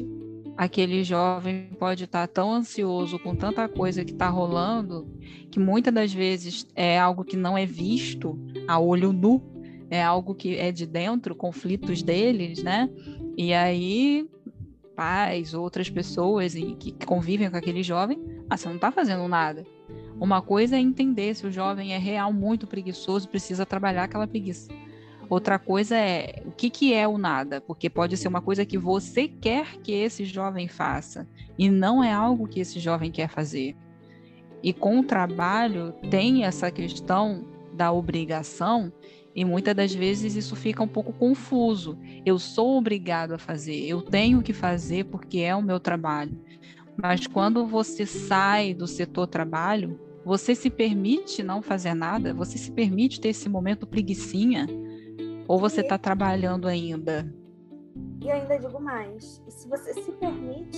Speaker 1: aquele jovem pode estar tão ansioso com tanta coisa que está rolando, que muitas das vezes é algo que não é visto a olho nu, é algo que é de dentro, conflitos deles, né? E aí, pais, outras pessoas que convivem com aquele jovem, ah, você não está fazendo nada. Uma coisa é entender se o jovem é real muito preguiçoso, precisa trabalhar aquela preguiça. Outra coisa é o que, que é o nada, porque pode ser uma coisa que você quer que esse jovem faça e não é algo que esse jovem quer fazer. E com o trabalho tem essa questão da obrigação e muitas das vezes isso fica um pouco confuso. Eu sou obrigado a fazer, eu tenho que fazer porque é o meu trabalho. Mas quando você sai do setor trabalho, você se permite não fazer nada, você se permite ter esse momento preguiçinha, ou você está trabalhando ainda?
Speaker 2: E ainda digo mais, se você se permite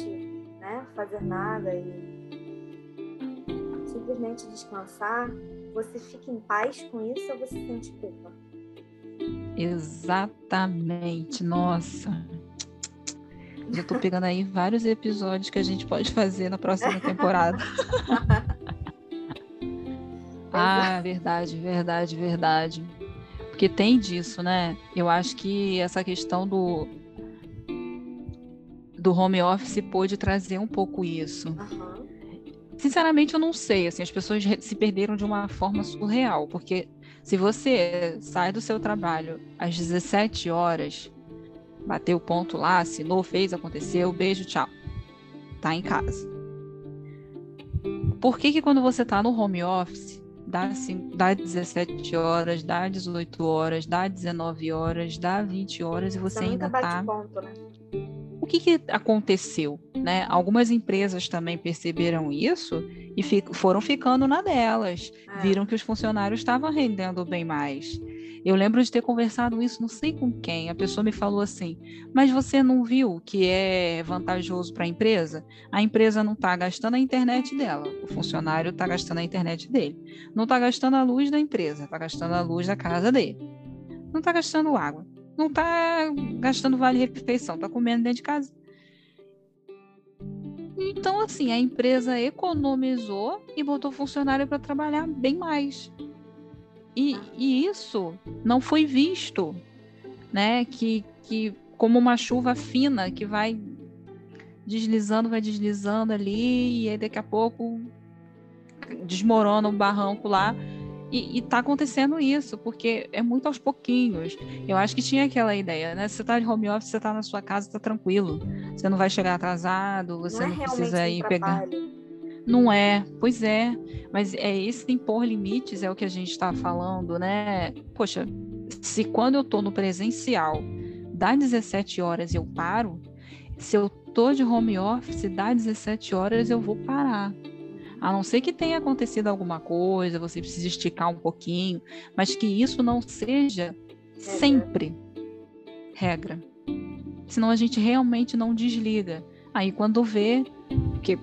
Speaker 2: né, fazer nada e simplesmente descansar, você fica em paz com isso ou você sente culpa?
Speaker 1: Exatamente, nossa. Já estou pegando aí vários episódios que a gente pode fazer na próxima temporada. ah, verdade, verdade, verdade. Porque tem disso, né? Eu acho que essa questão do do home office pôde trazer um pouco isso. Uhum. Sinceramente, eu não sei. Assim, as pessoas se perderam de uma forma surreal, porque se você sai do seu trabalho às 17 horas, bateu o ponto lá, assinou, fez, aconteceu, beijo, tchau. Tá em casa. Por que que quando você tá no home office, dá, assim, dá 17 horas, dá 18 horas, dá 19 horas, dá 20 horas e você ainda tá... Ponto, né? O que, que aconteceu? Né? Algumas empresas também perceberam isso e foram ficando na delas. É. Viram que os funcionários estavam rendendo bem mais. Eu lembro de ter conversado isso, não sei com quem. A pessoa me falou assim: Mas você não viu que é vantajoso para a empresa? A empresa não está gastando a internet dela, o funcionário está gastando a internet dele. Não está gastando a luz da empresa, está gastando a luz da casa dele. Não está gastando água. Não está gastando vale-refeição, está comendo dentro de casa. Então, assim, a empresa economizou e botou funcionário para trabalhar bem mais. E, e isso não foi visto, né? Que, que como uma chuva fina que vai deslizando, vai deslizando ali, e aí daqui a pouco desmorona um barranco lá. E, e tá acontecendo isso, porque é muito aos pouquinhos. Eu acho que tinha aquela ideia, né? Você tá de home office, você tá na sua casa, tá tranquilo. Você não vai chegar atrasado, você não, não é precisa ir pegar. Não é, pois é. Mas é esse impor limites é o que a gente está falando, né? Poxa, se quando eu estou no presencial dá 17 horas eu paro, se eu tô de home office dá 17 horas eu vou parar. A não ser que tenha acontecido alguma coisa, você precisa esticar um pouquinho, mas que isso não seja sempre regra. Senão a gente realmente não desliga. Aí quando vê, que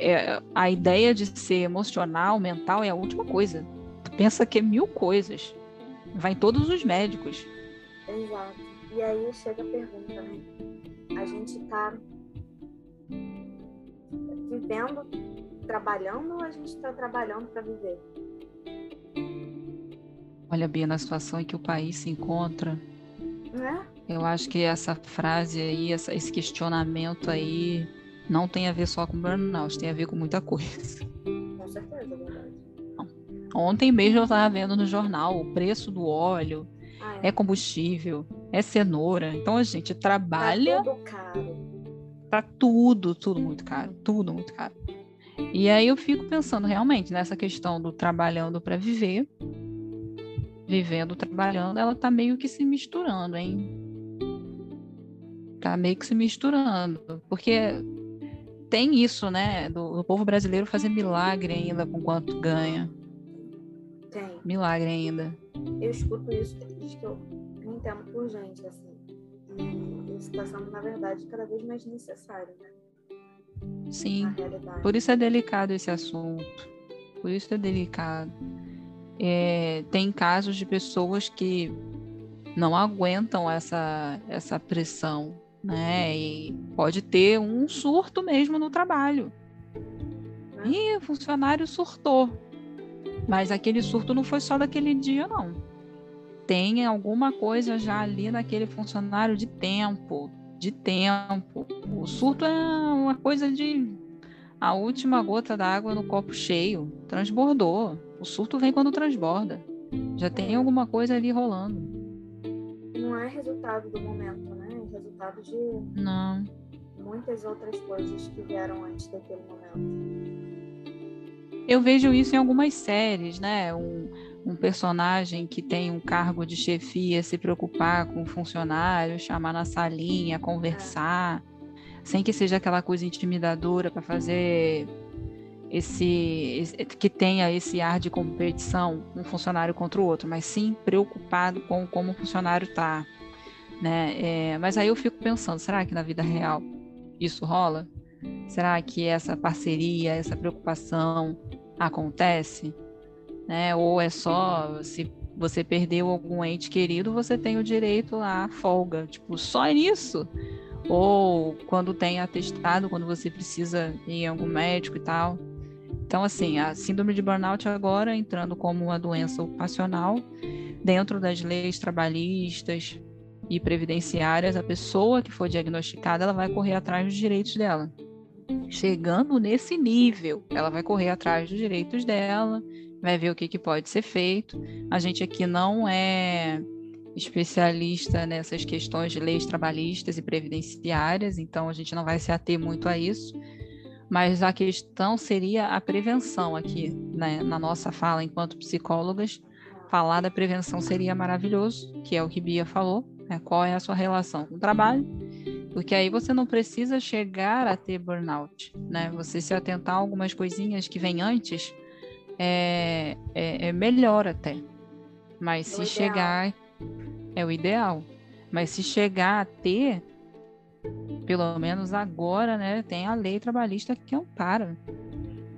Speaker 1: é, a ideia de ser emocional, mental, é a última coisa. Tu pensa que é mil coisas. Vai em todos os médicos.
Speaker 2: Exato. E aí chega a pergunta, né? A gente tá vivendo, trabalhando ou a gente está trabalhando para viver?
Speaker 1: Olha, Bia, na situação em que o país se encontra,
Speaker 2: é?
Speaker 1: eu acho que essa frase aí, essa, esse questionamento aí, não tem a ver só com burnout, tem a ver com muita coisa.
Speaker 2: Com certeza, é verdade.
Speaker 1: Ontem mesmo eu estava vendo no jornal o preço do óleo, ah, é. é. combustível, é cenoura. Então a gente trabalha.
Speaker 2: Tá tudo caro.
Speaker 1: Tá tudo, tudo muito caro, tudo muito caro. E aí eu fico pensando realmente nessa questão do trabalhando para viver, vivendo, trabalhando, ela tá meio que se misturando, hein? Tá meio que se misturando, porque tem isso, né? Do, do, povo brasileiro fazer milagre ainda com quanto ganha.
Speaker 2: Tem.
Speaker 1: Milagre ainda.
Speaker 2: Eu escuto isso desde que eu me entendo por gente, assim. E isso está sendo, na verdade, cada vez mais necessário, né?
Speaker 1: Sim. Por isso é delicado esse assunto. Por isso é delicado. É, tem casos de pessoas que não aguentam essa, essa pressão né? E pode ter um surto mesmo no trabalho. E o funcionário surtou. Mas aquele surto não foi só daquele dia, não. Tem alguma coisa já ali naquele funcionário de tempo, de tempo. O surto é uma coisa de a última gota d'água no copo cheio, transbordou. O surto vem quando transborda. Já tem alguma coisa ali rolando.
Speaker 2: Não é resultado do momento, né? Resultado de
Speaker 1: Não.
Speaker 2: muitas outras coisas que vieram antes daquele momento.
Speaker 1: Eu vejo isso em algumas séries, né? Um, um personagem que tem um cargo de chefia se preocupar com o funcionário, chamar na salinha, conversar, é. sem que seja aquela coisa intimidadora para fazer esse, esse, que tenha esse ar de competição um funcionário contra o outro, mas sim preocupado com como o funcionário está né? É, mas aí eu fico pensando, será que na vida real isso rola? Será que essa parceria, essa preocupação acontece? Né? Ou é só se você perdeu algum ente querido, você tem o direito à folga, tipo, só nisso? Ou quando tem atestado, quando você precisa ir em algum médico e tal. Então, assim, a síndrome de burnout agora entrando como uma doença ocupacional dentro das leis trabalhistas, e previdenciárias, a pessoa que for diagnosticada, ela vai correr atrás dos direitos dela. Chegando nesse nível, ela vai correr atrás dos direitos dela, vai ver o que, que pode ser feito. A gente aqui não é especialista nessas questões de leis trabalhistas e previdenciárias, então a gente não vai se ater muito a isso. Mas a questão seria a prevenção aqui, né? na nossa fala enquanto psicólogas. Falar da prevenção seria maravilhoso, que é o que Bia falou, né? qual é a sua relação com o trabalho, porque aí você não precisa chegar a ter burnout, né? Você se atentar a algumas coisinhas que vêm antes é, é, é melhor até. Mas é se chegar é o ideal. Mas se chegar a ter, pelo menos agora, né, tem a lei trabalhista que ampara.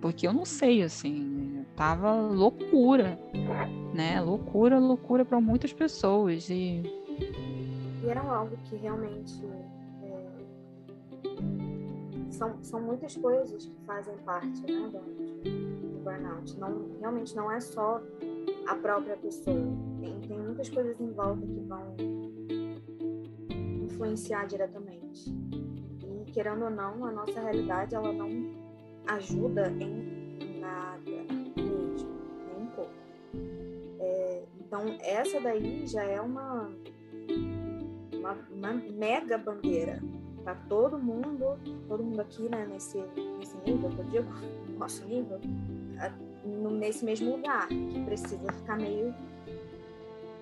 Speaker 1: Porque eu não sei, assim, tava loucura, né? Loucura, loucura para muitas pessoas. E...
Speaker 2: e era algo que realmente são, são muitas coisas que fazem parte né, do, do burnout. Não, realmente não é só a própria pessoa. Tem, tem muitas coisas em volta que vão influenciar diretamente. E querendo ou não, a nossa realidade ela não ajuda em nada mesmo, nem um pouco. É, então essa daí já é uma, uma, uma mega bandeira para todo mundo, todo mundo aqui, né, nesse, nesse nível, eu digo, nosso nível, nesse mesmo lugar, que precisa ficar meio,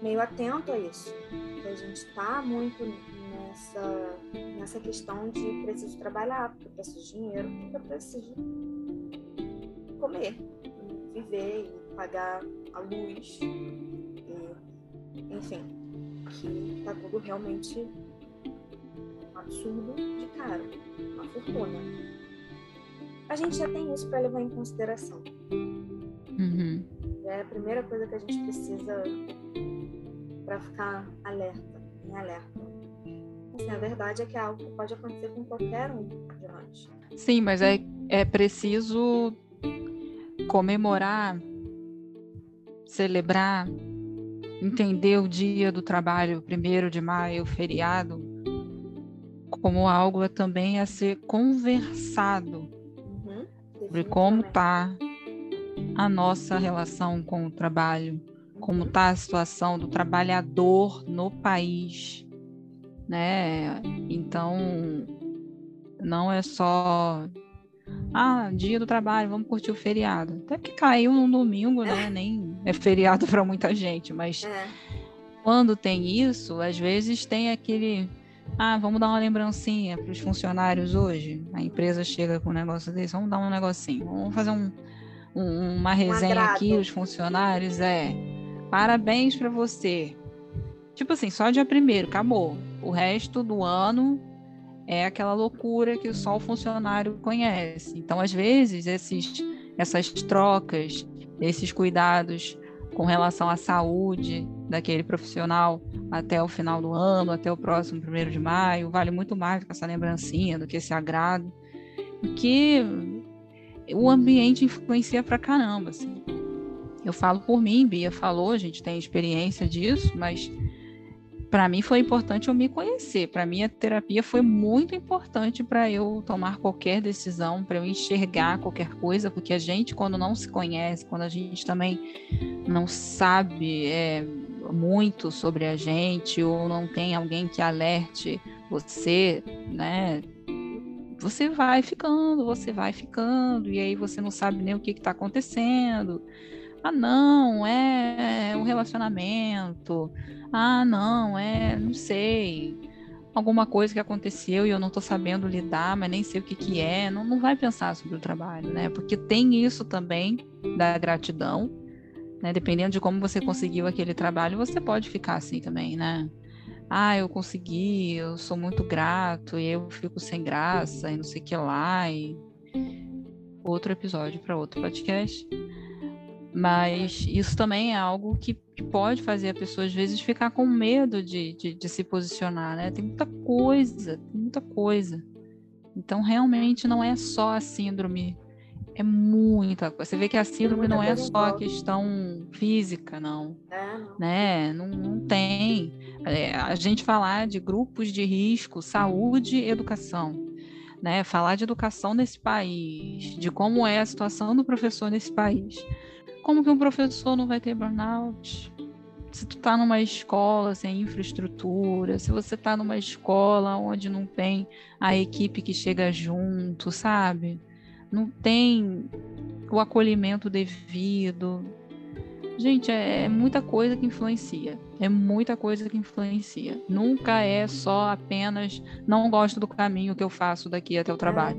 Speaker 2: meio atento a isso. Que a gente está muito nessa, nessa questão de preciso trabalhar, porque eu preciso de dinheiro, porque eu preciso comer, viver e pagar a luz, e, enfim, que tá tudo realmente absurdo de caro, uma fortuna. A gente já tem isso para levar em consideração.
Speaker 1: Uhum.
Speaker 2: É a primeira coisa que a gente precisa para ficar alerta, em alerta. Assim, a verdade é que é algo que pode acontecer com qualquer um de nós.
Speaker 1: Sim, mas é, é preciso comemorar, celebrar, entender o dia do trabalho, primeiro de maio, feriado, como algo também a ser conversado uhum, sobre como está a nossa relação com o trabalho, como está a situação do trabalhador no país, né? Então, não é só ah, dia do trabalho, vamos curtir o feriado. Até que caiu num domingo, né? Nem é feriado para muita gente, mas é. quando tem isso, às vezes tem aquele ah, vamos dar uma lembrancinha para os funcionários hoje. A empresa chega com um negócio desse, vamos dar um negocinho, vamos fazer um, um, uma resenha um aqui, os funcionários. É, parabéns para você. Tipo assim, só dia primeiro, acabou. O resto do ano é aquela loucura que só o funcionário conhece. Então, às vezes, esses, essas trocas, esses cuidados com relação à saúde daquele profissional até o final do ano, até o próximo primeiro de maio, vale muito mais do que essa lembrancinha, do que esse agrado, que o ambiente influencia pra caramba, assim. Eu falo por mim, Bia falou, a gente tem experiência disso, mas para mim foi importante eu me conhecer. Para mim a terapia foi muito importante para eu tomar qualquer decisão, para eu enxergar qualquer coisa, porque a gente quando não se conhece, quando a gente também não sabe é, muito sobre a gente ou não tem alguém que alerte você, né? Você vai ficando, você vai ficando, e aí você não sabe nem o que está acontecendo. Ah, não, é um relacionamento. Ah, não, é, não sei. Alguma coisa que aconteceu e eu não estou sabendo lidar, mas nem sei o que, que é. Não, não vai pensar sobre o trabalho, né? Porque tem isso também da gratidão, né? Dependendo de como você conseguiu aquele trabalho, você pode ficar assim também, né? Ah, eu consegui, eu sou muito grato, e eu fico sem graça, e não sei o que lá. E... Outro episódio para outro podcast. Mas isso também é algo que, pode fazer a pessoa, às vezes, ficar com medo de, de, de, se posicionar, né? Tem muita coisa, tem muita coisa. Então, realmente, não é só a síndrome, é muita coisa. Você vê que a síndrome não é só a questão física, não. É, não. Né? Não, não tem. É, a gente falar de grupos de risco, saúde e educação. Né? Falar de educação nesse país, de como é a situação do professor nesse país. Como que um professor não vai ter burnout? Se tu tá numa escola sem infraestrutura, se você tá numa escola onde não tem a equipe que chega junto, sabe? Não tem o acolhimento devido. Gente, é, é muita coisa que influencia. É muita coisa que influencia. Nunca é só apenas não gosto do caminho que eu faço daqui até o trabalho.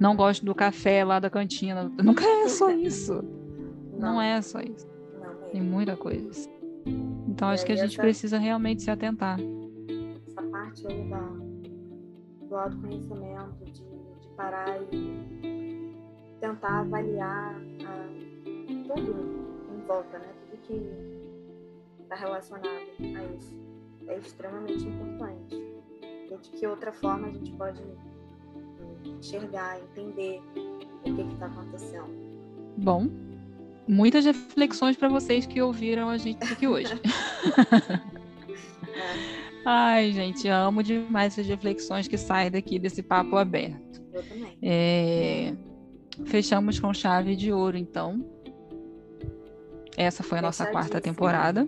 Speaker 1: Não gosto do café lá da cantina. Nunca é só isso. Não, não é só isso. Tem muita coisa. Então acho que a gente essa... precisa realmente se atentar.
Speaker 2: Essa parte aí da, do autoconhecimento, de, de parar e tentar avaliar a, tudo em volta, né? Tudo que está relacionado a isso. É extremamente importante. E de que outra forma a gente pode enxergar, entender o que está acontecendo.
Speaker 1: Bom, muitas reflexões para vocês que ouviram a gente aqui hoje. Ai, gente, amo demais essas reflexões que saem daqui desse papo aberto.
Speaker 2: Eu também.
Speaker 1: É... Fechamos com chave de ouro, então. Essa foi a nossa quarta temporada.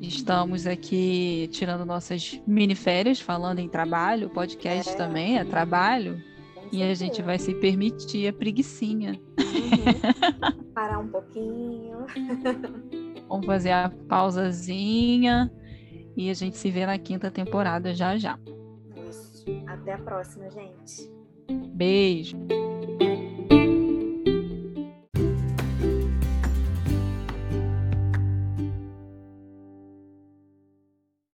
Speaker 1: Estamos aqui tirando nossas mini férias, falando em trabalho. O podcast é. também é trabalho. E a gente vai se permitir a preguiçinha.
Speaker 2: Uhum. Parar um pouquinho.
Speaker 1: Vamos fazer a pausazinha. E a gente se vê na quinta temporada já já.
Speaker 2: Isso. Até a próxima, gente.
Speaker 1: Beijo.